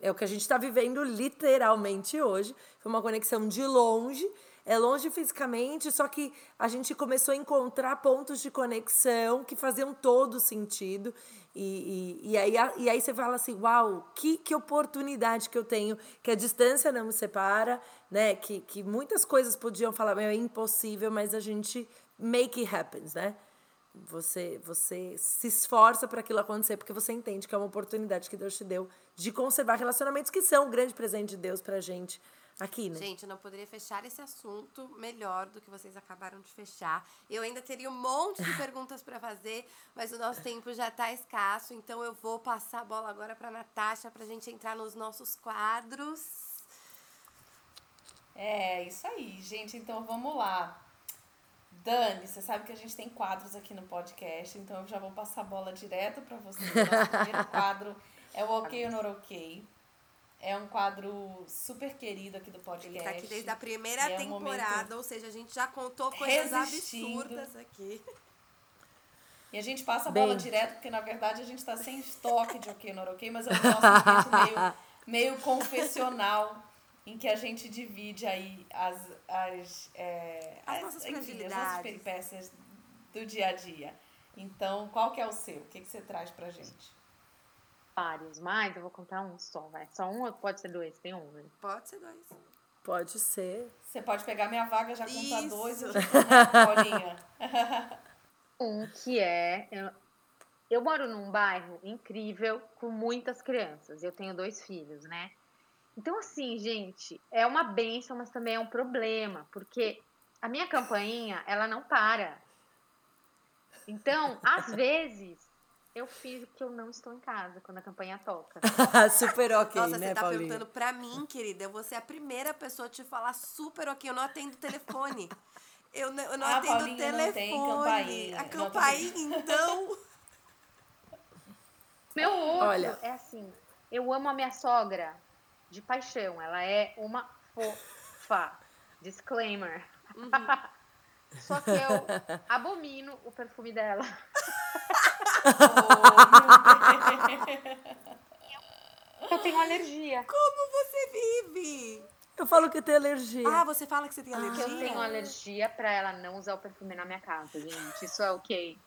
é, é o que a gente está vivendo literalmente hoje. Foi uma conexão de longe, é longe fisicamente, só que a gente começou a encontrar pontos de conexão que faziam todo sentido. E, e, e, aí, a- e aí você fala assim, uau, que, que oportunidade que eu tenho, que a distância não me separa, né? Que, que muitas coisas podiam falar, é impossível, mas a gente make it happen, né? Você, você se esforça para aquilo acontecer, porque você entende que é uma oportunidade que Deus te deu de conservar relacionamentos que são um grande presente de Deus pra gente aqui, né? Gente, eu não poderia fechar esse assunto melhor do que vocês acabaram de fechar. Eu ainda teria um monte de perguntas para fazer, mas o nosso tempo já tá escasso, então eu vou passar a bola agora para Natasha pra gente entrar nos nossos quadros. É, isso aí, gente. Então vamos lá. Dani, você sabe que a gente tem quadros aqui no podcast, então eu já vou passar a bola direto para você. Nosso primeiro quadro é o Ok ou Not Ok. É um quadro super querido aqui do podcast. Ele tá aqui desde a primeira é um temporada, momento ou seja, a gente já contou coisas resistindo. absurdas aqui. E a gente passa a Bem. bola direto, porque na verdade a gente tá sem estoque de ok ou not ok, mas é o nosso meio, meio confessional, em que a gente divide aí as, as, é, As nossas enfim, as nossas peripécias do dia a dia. Então, qual que é o seu? O que, que você traz pra gente? Vários, mas eu vou contar um só, vai. Só um ou pode ser dois? Tem um, né? Pode ser dois. Pode ser. Você pode pegar minha vaga, já contar Isso. dois, eu já? Um que é. Eu, eu moro num bairro incrível com muitas crianças. Eu tenho dois filhos, né? Então, assim, gente, é uma benção, mas também é um problema, porque a minha campainha, ela não para. Então, às vezes, eu finjo que eu não estou em casa quando a campainha toca. Super ok, Nossa, né, você tá Paulinha? perguntando pra mim, querida. Eu vou ser a primeira pessoa a te falar super ok. Eu não atendo telefone. Eu não, eu não Ah, atendo Paulinha, não telefone. tem campainha. A Não, campainha, então. Meu outro Olha. é assim, eu amo a minha sogra de paixão. Ela é uma fofa. Disclaimer. Só que eu abomino o perfume dela. Eu tenho alergia. Como você vive? Eu falo que tem alergia. Ah, você fala que você tem Que alergia? eu tenho alergia pra ela não usar o perfume na minha casa, gente. Isso é ok.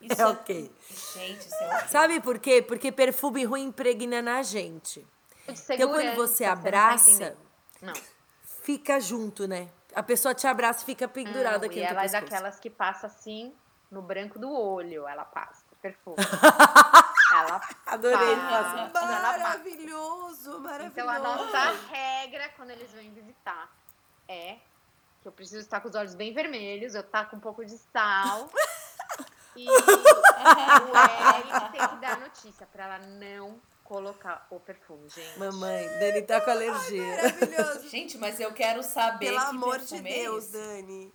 Isso É ok. Gente, isso é ok. Sabe por quê? Porque perfume ruim impregna na gente. Então, quando segurança, você não tá abraça, não. fica junto, né? A pessoa te abraça e fica pendurada Não, aqui e no teu ela é daquelas que passa assim no branco do olho, ela passa. perfume. ela Adorei fazer. Maravilhoso, maravilhoso. Então a nossa regra quando eles vêm visitar é que eu preciso estar com os olhos bem vermelhos, eu tá com um pouco de sal. e o Eric tem que dar notícia pra ela não colocar o perfume, gente. Mamãe, Dani tá com alergia. Maravilhoso. Gente, mas eu quero saber Pelo que amor de perfume é Deus, esse. Dani.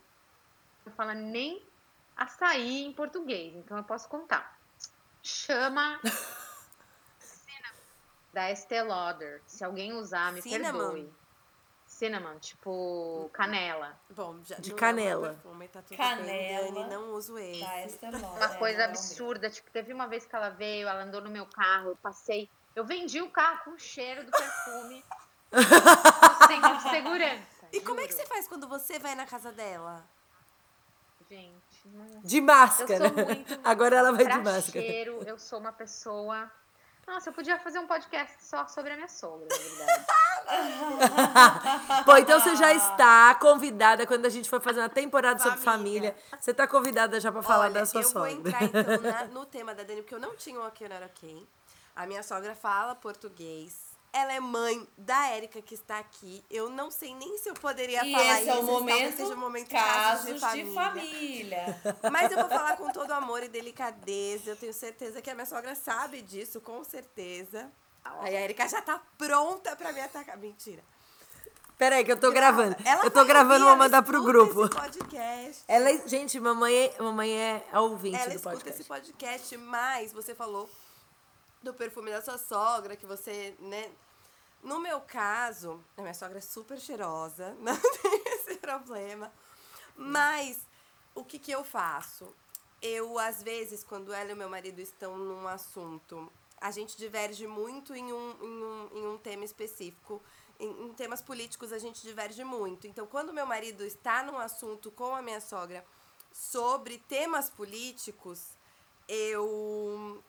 Não fala nem açaí em português, então eu posso contar. Chama da Estée Lauder. Se alguém usar, me Cinnamon. perdoe. Cinnamon, tipo canela. Bom, já De canela. É perfume, tá tudo Canela. bem, não uso. Tá, Estée Lauder, Uma é, coisa é absurda. Tipo, teve uma vez que ela veio, ela andou no meu carro, eu passei. Eu vendi o carro com o cheiro do perfume. de segurança. E como é que juro. você faz quando você vai na casa dela? Gente, De Eu máscara. sou muito. Agora ela vai de máscara. cheiro, eu sou uma pessoa. Nossa, eu podia fazer um podcast só sobre a minha sogra, na verdade. Pô, então você já está convidada quando a gente for fazer uma temporada sobre Família. família. Você tá convidada já pra falar Olha, da sua eu sogra. vou entrar então na- no tema da Dani, porque eu não tinha um ok, não era ok. A minha sogra fala português. Ela é mãe da Érica que está aqui. Eu não sei nem se eu poderia E falar esse é isso. o talvez momento, seja o momento casos de de família. família. Mas eu vou falar com todo amor e delicadeza. Eu tenho certeza que a minha sogra sabe disso, com certeza. Aí a Erika já tá pronta pra me atacar. Mentira. Peraí, que eu tô gravando. Ela eu tô gravando, vou ela mandar pro escuta grupo. Esse podcast. Ela é- gente, mamãe é, mamãe é a ouvinte Ela do escuta podcast. esse podcast, mas você falou do perfume da sua sogra, que você, né? No meu caso, a minha sogra é super cheirosa, não tem esse problema. Mas o que, que eu faço? Eu, às vezes, quando ela e o meu marido estão num assunto, a gente diverge muito em um, em um, em um tema específico. Em, em temas políticos, a gente diverge muito. Então, quando meu marido está num assunto com a minha sogra sobre temas políticos, eu.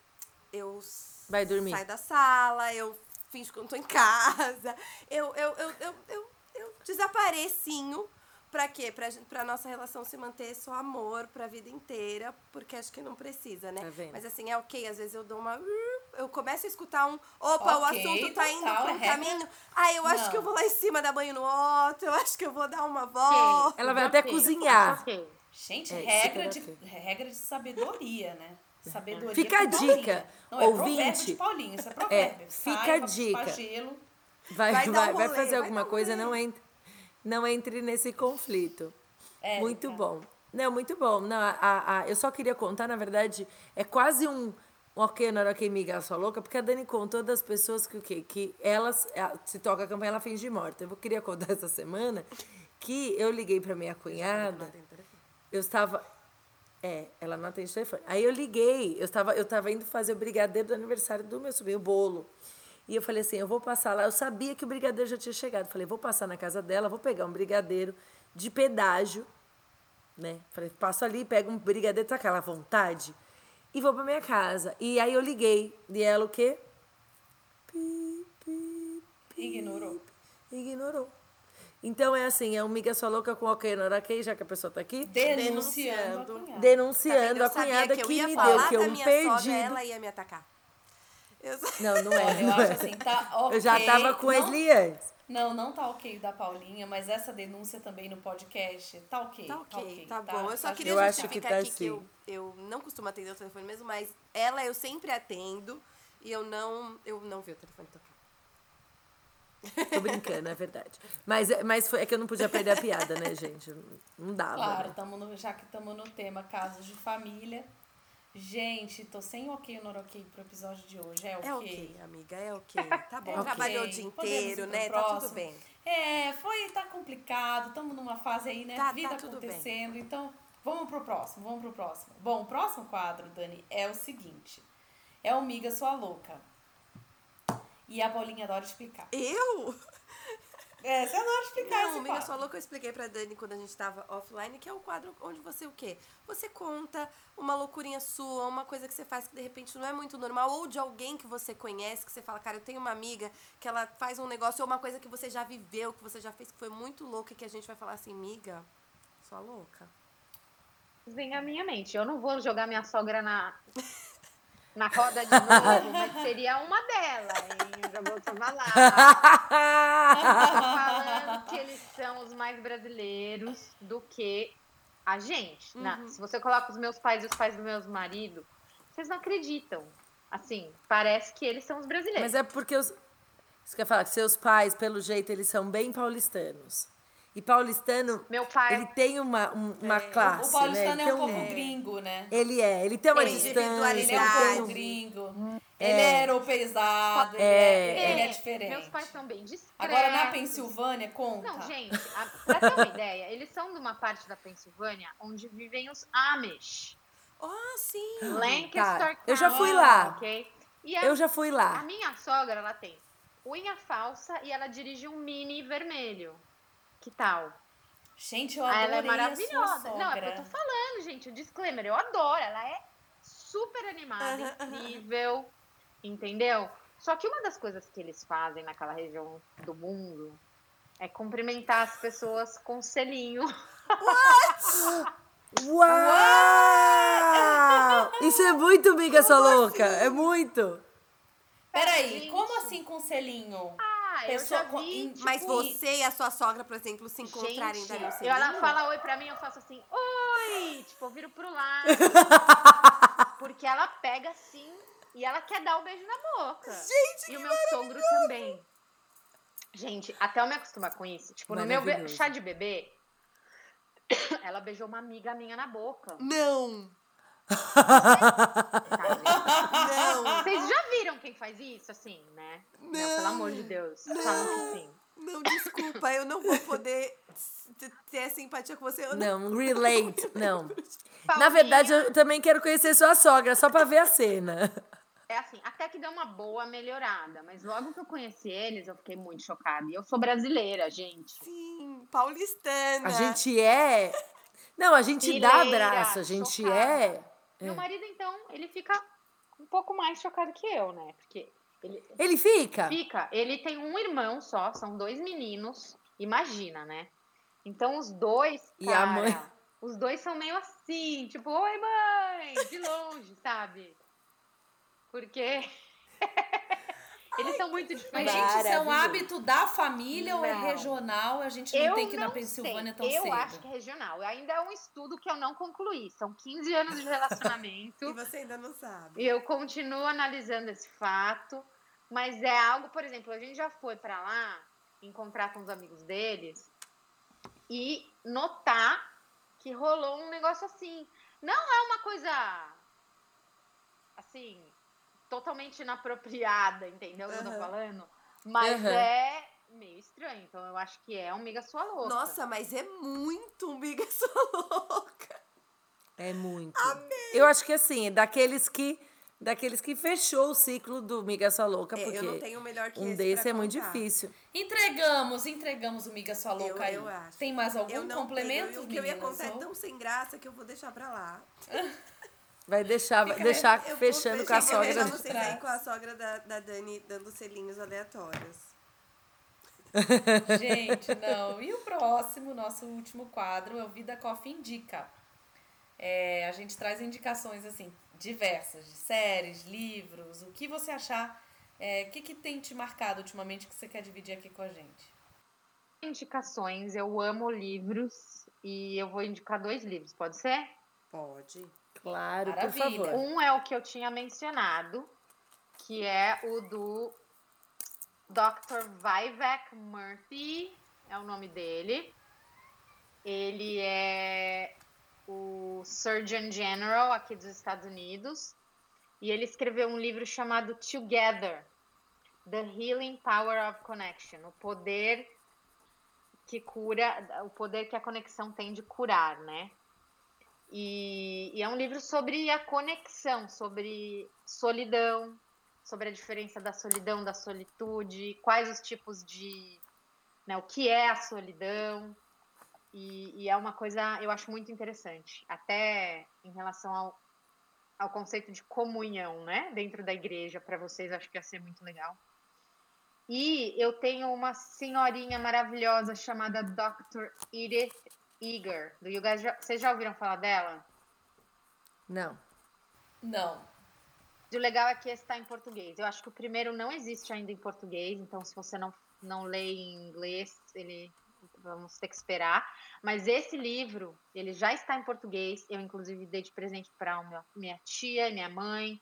Eu Vai dormir. saio da sala, eu finjo que eu não tô em casa. Eu, eu, eu, eu, eu, eu desaparecinho. Pra quê? Pra, pra nossa relação se manter só amor pra vida inteira, porque acho que não precisa, né? Tá vendo? Mas assim, é ok, às vezes eu dou uma. Eu começo a escutar um. Opa, o Ok, assunto tá indo pra um regra. caminho. Ah, eu acho Não. que eu vou lá em cima dar banho no outro, eu acho que eu vou dar uma volta. Ela vai até cozinhar. Gente, É, regra, de, regra de sabedoria, né? Sabedoria. Fica a dica, Não, é provérbio ouvinte. de Paulinho, isso é provérbio. fica Sai, a dica. gelo. Vai, Vai vai, um vai rolê, fazer vai alguma dar um coisa, não entre, não entre nesse conflito. Érica. Muito bom. Não, muito bom. Não, a, a- a- eu só queria contar, na verdade, é quase um, um ok, não era ok, miga, sua louca, porque a Dani contou das pessoas que o quê? Que elas, se toca a campanha, ela finge morta. Eu queria contar essa semana que eu liguei pra minha cunhada, eu estava... É, ela não atende o telefone. Aí eu liguei, eu estava, eu estava indo fazer o brigadeiro do aniversário do meu sobrinho, o bolo. E eu falei assim, eu vou passar lá. Eu sabia que o brigadeiro já tinha chegado. Falei, vou passar na casa dela, vou pegar um brigadeiro de pedágio, né? Falei, passo ali, pego um brigadeiro, tá aquela vontade, e vou pra minha casa. E aí eu liguei, e ela o quê? Pi, pi, Ignorou. ignorou. Então é assim, é um miga sua louca com ok, não era ok, já que a pessoa tá aqui. Denunciando. Denunciando. a cunhada. Denunciando Tá a? Eu cunhada que, que, eu me falar deu que da um minha perdido. sogra, ela ia me atacar. Eu só- Não, não é. Olha, eu não acho é. assim, tá ok. Eu já tava com não, Wesley antes. Não, não tá ok da Paulinha, mas essa denúncia também no podcast, tá ok. Tá ok, tá, tá? bom. Eu só Tá queria Eu justificar que tá aqui que eu, assim. eu não costumo atender o telefone mesmo, mas ela eu sempre atendo e eu não, eu não vi o telefone tocar. Tô brincando, é verdade. Mas, é- mas foi, é que eu não podia perder a piada, né, gente? Não dava. Claro, né? tamo no, já que estamos no tema casos de família. Gente, tô sem ok ou não ok pro episódio de hoje. É ok. É ok, amiga, é ok. Tá bom. É ok. Trabalhou o dia inteiro, né? Tá tudo próximo? bem. É, foi, tá complicado, estamos numa fase aí, né? Tá, tá Vida bem. acontecendo. Então, vamos pro próximo, vamos pro próximo. Bom, o próximo quadro, Dani, é o seguinte. É o Miga Sua Louca. E a Bolinha adora explicar. Eu? É, você adora explicar Não, esse amiga, quadro. só louca eu expliquei pra Dani quando a gente tava offline, que é o quadro onde você o quê? Você conta uma loucurinha sua, uma coisa que você faz que de repente não é muito normal, ou de alguém que você conhece, que você fala, cara, eu tenho uma amiga que ela faz um negócio, ou uma coisa que você já viveu, que você já fez, que foi muito louca, e que a gente vai falar assim, miga, sua louca. Vem à minha mente. Eu não vou jogar minha sogra na, na roda de novo, mas seria uma delas, já vou falar. Falando que eles são os mais brasileiros do que a gente. Na- se você coloca os meus pais e os pais do meu marido, vocês não acreditam. Assim, parece que eles são os brasileiros. Mas é porque os. Você quer falar que seus pais, pelo jeito, eles são bem paulistanos. E paulistano, Meu pai. ele tem uma, um- uma classe. O paulistano né? é Ele um tem pouco gringo, né? Ele é, ele tem uma Tem distância. Ele é um pouco gringo. Ele é europeizado, ele, é, ele é diferente. Meus pais são bem discretos. Agora, na Pensilvânia, conta. Não, gente, a, pra ter uma ideia, eles são de uma parte da Pensilvânia onde vivem os Amish. Oh, sim. Lancaster eu já fui lá. ok? E a, Eu já fui a lá. minha sogra, ela tem unha falsa e ela dirige um mini vermelho. Que tal? Gente, eu Ah, adorei ela é maravilhosa. Não, é porque eu tô falando, gente, o disclaimer, eu adoro. Ela é super animada, incrível, entendeu? Só que uma das coisas que eles fazem naquela região do mundo é cumprimentar as pessoas com selinho. Uau! Isso é muito miga sua louca. É muito. Peraí, como assim com selinho? Ah, Pessoa eu já vi, tipo, Mas você e a sua sogra, por exemplo, se encontrarem Gente, no eu, ela fala oi pra mim, eu faço assim, oi! Tipo, eu viro pro lado. porque ela pega assim e ela quer dar o beijo na boca. Gente, E o meu sogro também. Gente, até eu me acostumar com isso. Tipo, no meu chá de bebê, ela beijou uma amiga minha na boca. Não? Não, Vocês já viram quem faz isso, assim, né? Não, pelo amor de Deus. Falam que sim. não, desculpa, eu não vou poder ter simpatia com você. Eu não... Não, relate. Não. Na verdade, eu também quero conhecer sua sogra, só pra ver a cena. É assim, até que deu uma boa melhorada, mas logo que eu conheci eles, eu fiquei muito chocada. E eu sou brasileira, gente. Sim, paulistana. A gente é. Não, a gente dá Fileira, abraço, a gente chocada. é. Meu marido, então, ele fica um pouco mais chocado que eu, né? Porque ele Ele fica? fica, ele tem um irmão só, são dois meninos, imagina, né? Então os dois, E cara, a mãe? os dois são meio assim, tipo, oi mãe, de longe, sabe? Porque eles são muito Mas, diferentes. gente, isso é um hábito da família ou é Não. regional? A gente não eu tem que ir na não Pensilvânia sei. tão eu cedo. acho que é regional. Ainda é um estudo que eu não concluí. São 15 anos de E relacionamento. você ainda não sabe. e eu continuo analisando esse fato. Mas é algo, por exemplo, a gente já foi pra lá encontrar com os amigos deles e notar que rolou um negócio assim. Não é uma coisa assim, totalmente inapropriada, entendeu o que eu tô falando? Mas Aham. é meio estranho. Então eu acho que é um miga sua louca. Nossa, mas é muito amiga sua louca. É muito. Eu acho que assim, é daqueles que. Daqueles que fechou o ciclo do Miga Sua Louca, É, porque eu não tenho melhor que um esse desse pra é muito difícil. Entregamos, entregamos o Miga Sua Louca aí. eu acho. Tem mais algum Eu não complemento, tenho. O que eu ia contar é tão sem graça que eu vou deixar pra lá. Vai deixar, vai deixar eu vou fechando com a sogra. vocês aí com a sogra da, da Dani dando selinhos aleatórios. Gente, não. E o próximo, nosso último quadro, é o Vida Coffee Indica. É, a gente traz indicações, assim, diversas, de séries, livros, o que você achar, é, o que, que tem te marcado ultimamente que você quer dividir aqui com a gente? Indicações, eu amo livros e eu vou indicar dois livros, pode ser? Pode. Claro, por Maravilha. favor. Um é o que eu tinha mencionado, que é o do Dr. Vivek Murthy, é o nome dele. Ele é o Surgeon General aqui dos Estados Unidos e ele escreveu um livro chamado Together: The Healing Power of Connection, o poder que cura, o poder que a conexão tem de curar, né? E, e é um livro sobre a conexão, sobre solidão, sobre a diferença da solidão, da solitude, quais os tipos de. Né, o que é a solidão. E, e é uma coisa, eu acho muito interessante, até em relação ao, ao conceito de comunhão, né? Dentro da igreja, para vocês, acho que ia ser muito legal. E eu tenho uma senhorinha maravilhosa chamada Dr. Edith Eager. Do you guys vocês já ouviram falar dela? Não. Não. o legal é que esse está em português. Eu acho que o primeiro não existe ainda em português, então se você não, não lê em inglês, ele vamos ter que esperar. Mas esse livro, ele já está em português. Eu, inclusive, dei de presente para minha tia, minha mãe.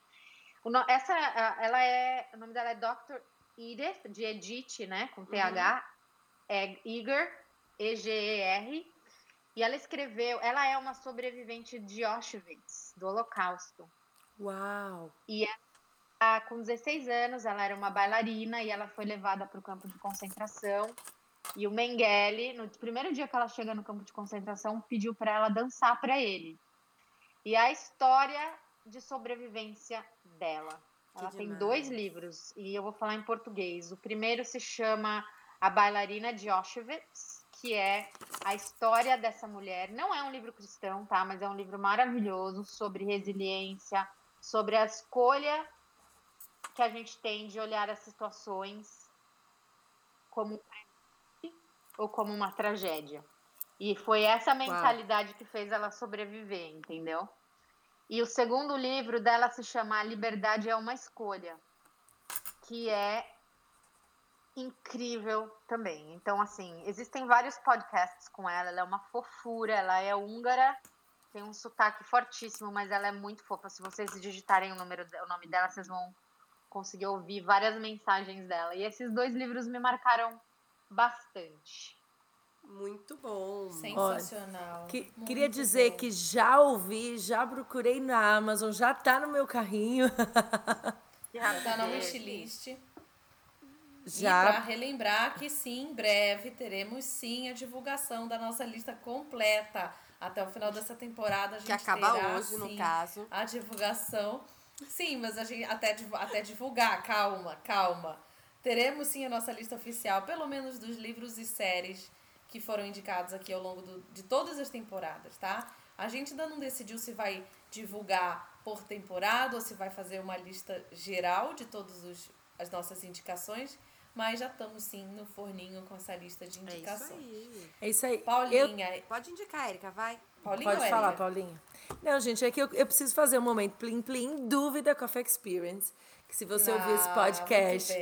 No, essa, ela é, o nome dela é Dr. Edith, de Edith, né, com TH, uhum. é Eger, E-G-E-R. E ela escreveu, ela é uma sobrevivente de Auschwitz, do Holocausto. Uau! E ela, com 16 anos, ela era uma bailarina e ela foi levada para o campo de concentração. E o Mengele, no primeiro dia que ela chega no campo de concentração, pediu para ela dançar para ele. E a história de sobrevivência dela. Que ela demais. tem dois livros e eu vou falar em português. O primeiro se chama A Bailarina de Auschwitz, que é a história dessa mulher. Não é um livro cristão, tá? Mas é um livro maravilhoso sobre resiliência, sobre a escolha que a gente tem de olhar as situações como um ou como uma tragédia. E foi essa mentalidade Uau. que fez ela sobreviver, entendeu? E o segundo livro dela se chama Liberdade é uma Escolha, que é incrível também. Então, assim, existem vários podcasts com ela, ela é uma fofura, ela é húngara, tem um sotaque fortíssimo, mas ela é muito fofa. Se vocês digitarem o, número, o nome dela, vocês vão conseguir ouvir várias mensagens dela. E esses dois livros me marcaram bastante. Muito bom. Sensacional. Olha, que, queria dizer bom. que já ouvi, já procurei na Amazon, já tá no meu carrinho. Já tá na wishlist. Já. E para relembrar que sim, em breve teremos sim a divulgação da nossa lista completa. Até o final dessa temporada a gente que acaba terá, hoje, sim, no caso. A divulgação. Sim, mas a gente até, até divulgar, calma, calma. Teremos sim a nossa lista oficial, pelo menos dos livros e séries que foram indicados aqui ao longo do, de todas as temporadas, tá? A gente ainda não decidiu se vai divulgar por temporada ou se vai fazer uma lista geral de todas as nossas indicações, mas já estamos sim no forninho com essa lista de indicações. É isso aí. É isso aí. Paulinha. Eu... Pode indicar, Erika, vai. Paulinha Pode falar, Paulinha. Não, gente, é que eu, eu preciso fazer um momento plim plim dúvida Coffee Experience que se você ouvir esse ah, podcast,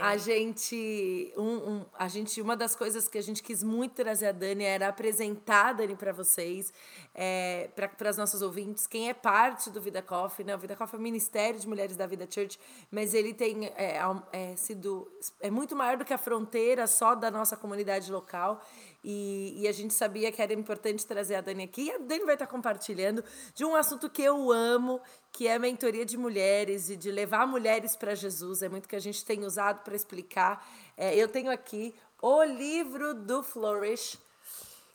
a gente, um, um, a gente, uma das coisas que a gente quis muito trazer a Dani era apresentar a Dani para vocês, é, para as nossas ouvintes, quem é parte do Vida Coffee, né? O Vida Coffee é o Ministério de Mulheres da Vida Church, mas ele tem é, é, sido é muito maior do que a fronteira só da nossa comunidade local. E, e, a gente sabia que era importante trazer a Dani aqui. E a Dani vai estar compartilhando de um assunto que eu amo, que é a mentoria de mulheres e de levar mulheres para Jesus. É muito que a gente tem usado para explicar. É, eu tenho aqui o livro do Flourish,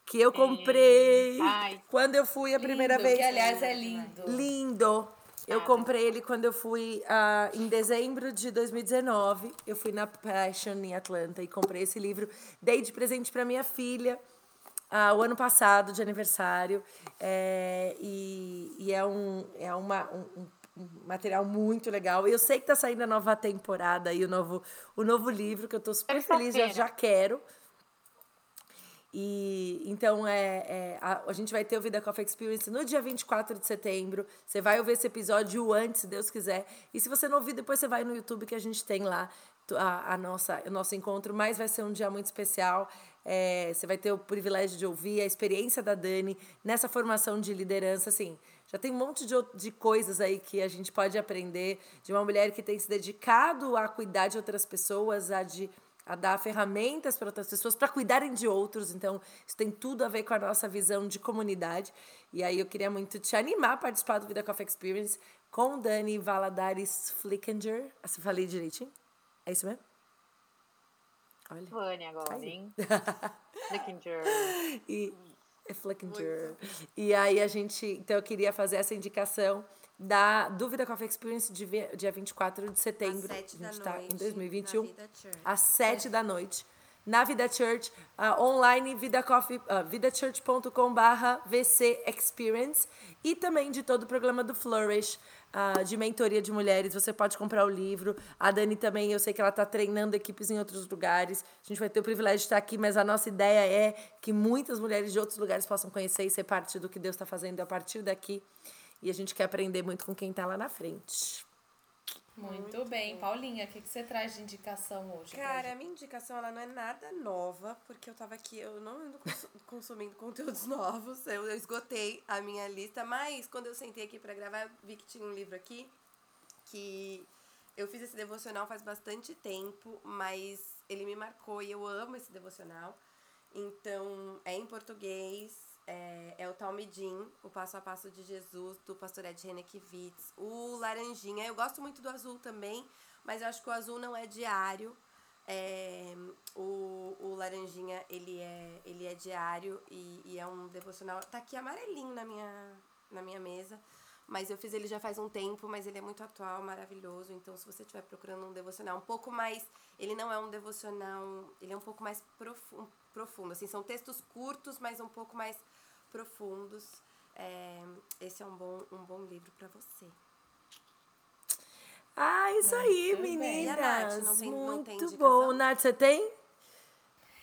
que eu comprei quando eu fui a primeira lindo, vez. Que, aliás, é lindo. Lindo. Eu comprei ele quando eu fui uh, em dezembro de 2019. Eu fui na Passion em Atlanta e comprei esse livro. Dei de presente para minha filha uh, o ano passado, de aniversário. É, e, e é, um, é uma, um, um material muito legal. Eu sei que está saindo a nova temporada e o novo, o novo livro, que eu estou super feliz, já, já quero. E então é, é a, a, gente vai ter o Vida Coffee Experience no dia 24 de setembro. Você vai ouvir esse episódio antes, se Deus quiser. E se você não ouvir, depois você vai no YouTube que a gente tem lá a, a nossa, o nosso encontro. Mas vai ser um dia muito especial. É, você vai ter o privilégio de ouvir a experiência da Dani nessa formação de liderança. Assim, já tem um monte de, de coisas aí que a gente pode aprender de uma mulher que tem se dedicado a cuidar de outras pessoas, a de a dar ferramentas para outras pessoas para cuidarem de outros. Então, isso tem tudo a ver com a nossa visão de comunidade. E aí eu queria muito te animar a participar do Vida Coffee Experience com Dani Valadares Flickinger. Você falei direitinho? É isso mesmo? Olha. Vânia agora, hein? Flickinger. E, é Flickinger. E aí a gente... Então, eu queria fazer essa indicação da Dúvida Coffee Experience de dia 24 de setembro. Às 7 a gente está em 2021. Às 7 da noite. Na Vida Church, uh, online, vidacoffee, uh, vidachurch.com barra VC Experience. E também de todo o programa do Flourish, uh, de mentoria de mulheres. Você pode comprar o livro. A Dani também, eu sei que ela está treinando equipes em outros lugares. A gente vai ter o privilégio de estar aqui, mas a nossa ideia é que muitas mulheres de outros lugares possam conhecer e ser parte do que Deus está fazendo a partir daqui. E a gente quer aprender muito com quem está lá na frente. Muito, bem. Paulinha, o que, que você traz de indicação hoje? Cara, a minha indicação ela não é nada nova, porque eu tava aqui, eu não ando cons- consumindo conteúdos novos, eu, eu esgotei a minha lista, mas quando eu sentei aqui pra gravar, eu vi que tinha um livro aqui que eu fiz esse devocional faz bastante tempo, mas ele me marcou e eu amo esse devocional. Então, é em português, é, é o Talmidim, o Passo a Passo de Jesus, do pastor Ed Renekiewicz. O Laranjinha, eu gosto muito do azul também, mas eu acho que o azul não é diário. É, o, o Laranjinha, ele é, ele é diário e, e é um devocional. Tá aqui amarelinho na minha, na minha mesa. Mas eu fiz ele já faz um tempo, mas ele é muito atual, maravilhoso. Então, se você estiver procurando um devocional um pouco mais. Ele não é um devocional. Ele é um pouco mais profu profundo. Assim, são textos curtos, mas um pouco mais profundos. É, esse é um bom, um bom livro para você. Ah, isso aí, Muito bem. meninas. A Nath, não tem- não Muito tem bom. Nath, você tem?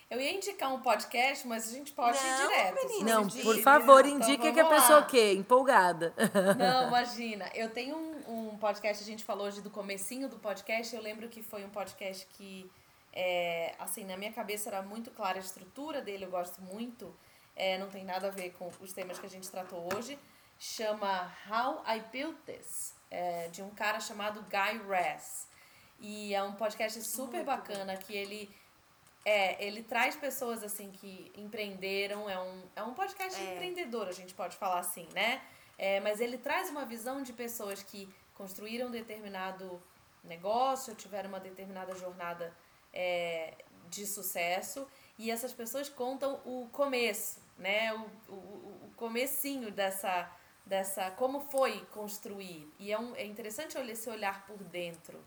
Eu ia indicar um podcast, mas a gente pode ir Não, direto. menina, Não, por quiser. favor, Então, indique que a pessoa lá. o quê? Empolgada. Não, imagina. Eu tenho um, um podcast, a gente falou hoje do comecinho do podcast. Eu lembro que foi um podcast que, é, assim, na minha cabeça era muito clara a estrutura dele, eu gosto muito. É, não tem nada a ver com os temas que a gente tratou hoje. Chama How I Built This, é, de um cara chamado Guy Raz. E é um podcast super bacana que ele é, ele traz pessoas assim que empreenderam, é um, é um podcast empreendedor, a gente pode falar assim, né? É, mas ele traz uma visão de pessoas que construíram determinado negócio, tiveram uma determinada jornada é, de sucesso e essas pessoas contam o começo, né? O, o, o comecinho dessa, dessa como foi construir. E é, um, é interessante esse olhar por dentro.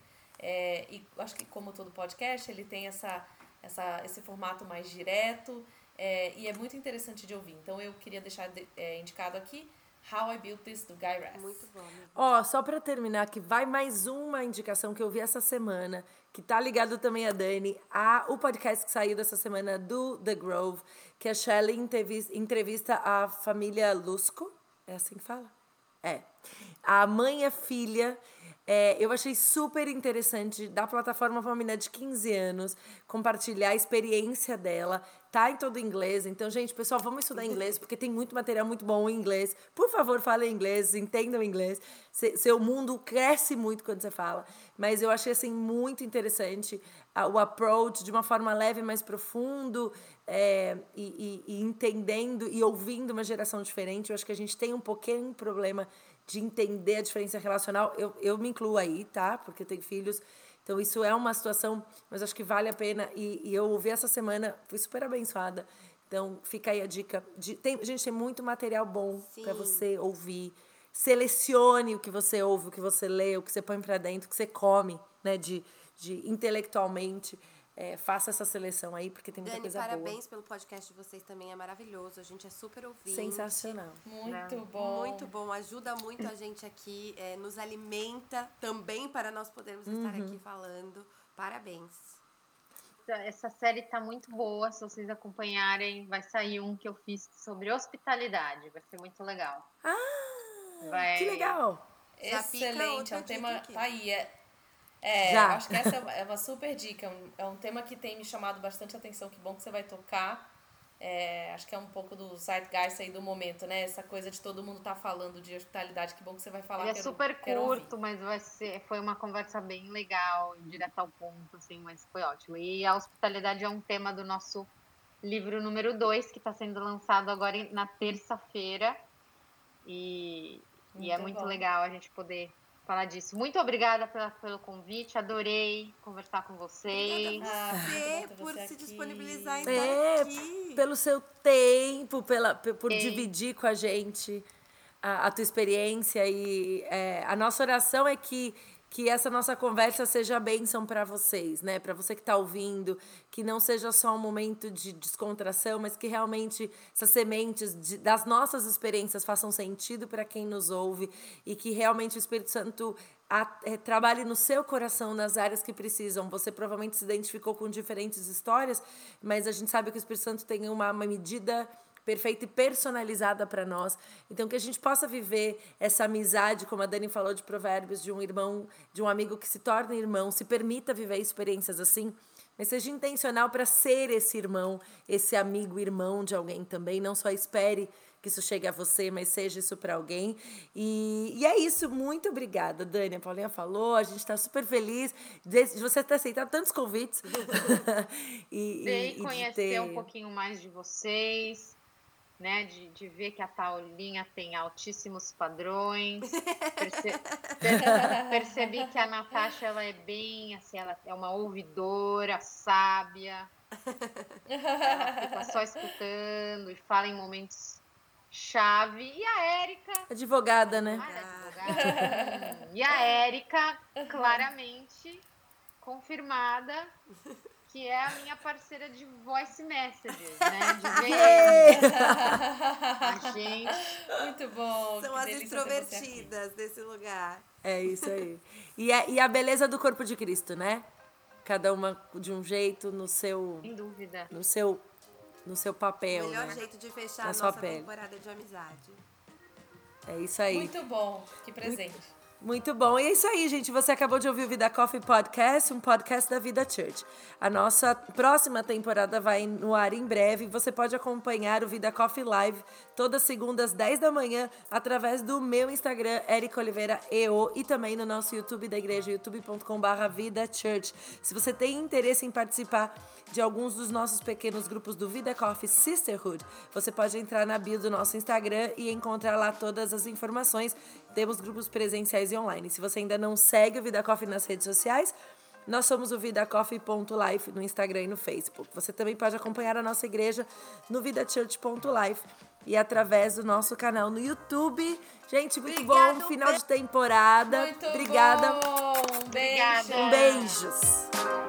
É, e acho que como todo podcast, ele tem essa, essa, esse formato mais direto é, e é muito interessante de ouvir. Então eu queria deixar de- é, indicado aqui How I Built This, do Guy Raz. Muito bom. Ó, só pra terminar, que vai mais uma indicação que eu vi essa semana, que tá ligado também a Dani, a, o podcast que saiu dessa semana do The Grove, que a Shelley entrevista, a família Lusco. É assim que fala? É. A mãe e a filha. É, eu achei super interessante da plataforma pra uma menina de 15 anos compartilhar a experiência dela. Tá em todo inglês. Então, gente, pessoal, vamos estudar inglês, porque tem muito material muito bom em inglês. Por favor, falem inglês, entendam inglês. Se- seu mundo cresce muito quando você fala. Mas eu achei, assim, muito interessante ah, o approach de uma forma leve, mais profundo, é, e, e- e entendendo e ouvindo uma geração diferente. Eu acho que a gente tem um pouquinho problema de entender a diferença relacional. Eu, eu me incluo aí, tá? Porque eu tenho filhos. Então, isso é uma situação, mas acho que vale a pena. E, e eu ouvi essa semana, fui super abençoada. Então, fica aí a dica. De, tem, gente, tem muito material bom para você ouvir. Selecione o que você ouve, o que você lê, o que você põe para dentro, o que você come, né? De, de intelectualmente. É, faça essa seleção aí, porque tem muita Dani, coisa parabéns pelo podcast de vocês também, é maravilhoso. A gente é super boa. ouvinte. Sensacional. Muito bom. Muito bom, ajuda muito a gente aqui, é, nos alimenta também para nós podermos estar Uhum. aqui falando. Parabéns. Essa série tá muito boa, se vocês acompanharem, vai sair um que eu fiz sobre hospitalidade, vai ser muito legal. Ah, Vai- que legal. Excelente, é um tema. Tá aí. É, é, Já. eu acho que essa é uma, é super dica. É um, é um tema que tem me chamado bastante atenção. Que bom que você vai tocar. É, acho que é um pouco do zeitgeist aí do momento, né? Essa coisa de todo mundo tá falando de hospitalidade. Que bom que você vai falar. Ele é quero- super curto, mas vai ser, foi uma conversa bem legal, direto ao ponto, assim, mas foi ótimo. E a hospitalidade é um tema do nosso livro número 2, que está sendo lançado agora na terça-feira. E, e é Muito muito bom. legal a gente poder falar disso. Muito obrigada pela, pelo convite, adorei conversar com vocês. Ah, Você ter por você se aqui. disponibilizar em estar É, aqui. pelo seu tempo, pela, pe- por Sim. dividir com a gente a, a tua experiência. E é, a nossa oração é que, que essa nossa conversa seja bênção para vocês, né? Para você que está ouvindo, que não seja só um momento de descontração, mas que realmente essas sementes de- das nossas experiências façam sentido para quem nos ouve e que realmente o Espírito Santo a- eh, trabalhe no seu coração nas áreas que precisam. Você provavelmente se identificou com diferentes histórias, mas a gente sabe que o Espírito Santo tem uma, uma medida perfeita e personalizada para nós. Então que a gente possa viver essa amizade, como a Dani falou de provérbios, de um irmão, de um amigo que se torna irmão, se permita viver experiências assim, mas seja intencional para ser esse irmão, esse amigo irmão de alguém também, não só espere que isso chegue a você, mas seja isso para alguém. E, e é isso, muito obrigada, Dani. A Paulinha falou, a gente está super feliz de, de você ter aceitado tantos convites. e, e, e conhecer ter... um pouquinho mais de vocês, né? De, de ver que a Paulinha tem altíssimos padrões. Perce... Percebi que a Natasha ela é bem, assim, ela é uma ouvidora, sábia. Ela fica só escutando e fala em momentos chave. E a Érica. Advogada, né? Ah, advogada. e a Érica, claramente confirmada que é a minha parceira de voice messages, né? De VM. a gente. Muito bom. São as extrovertidas desse lugar. É isso aí. E a, e a beleza do corpo de Cristo, né? Cada uma de um jeito, no seu. Sem dúvida. No seu no seu papel. O melhor né? jeito de fechar Na a nossa pele. temporada de amizade. É isso aí. Muito bom. Que presente. Muito... Muito bom. E é isso aí, gente. Você acabou de ouvir o Vida Coffee Podcast, um podcast da Vida Church. A nossa próxima temporada vai no ar em breve. Você pode acompanhar o Vida Coffee Live todas segundas, 10 da manhã, através do meu Instagram, Eric Oliveira EO, e também no nosso YouTube da igreja, youtube.com.br Vida Church. Se você tem interesse em participar de alguns dos nossos pequenos grupos do Vida Coffee Sisterhood, você pode entrar na bio do nosso Instagram e encontrar lá todas as informações. Temos grupos presenciais e online. Se você ainda não segue o Vida Coffee nas redes sociais, nós somos o vidacoffee.life no Instagram e no Facebook. Você também pode acompanhar a nossa igreja no vidachurch.life e através do nosso canal no YouTube. Gente, muito Obrigado, bom. Final de temporada. Muito Obrigada. Bom. Beijo. Beijos.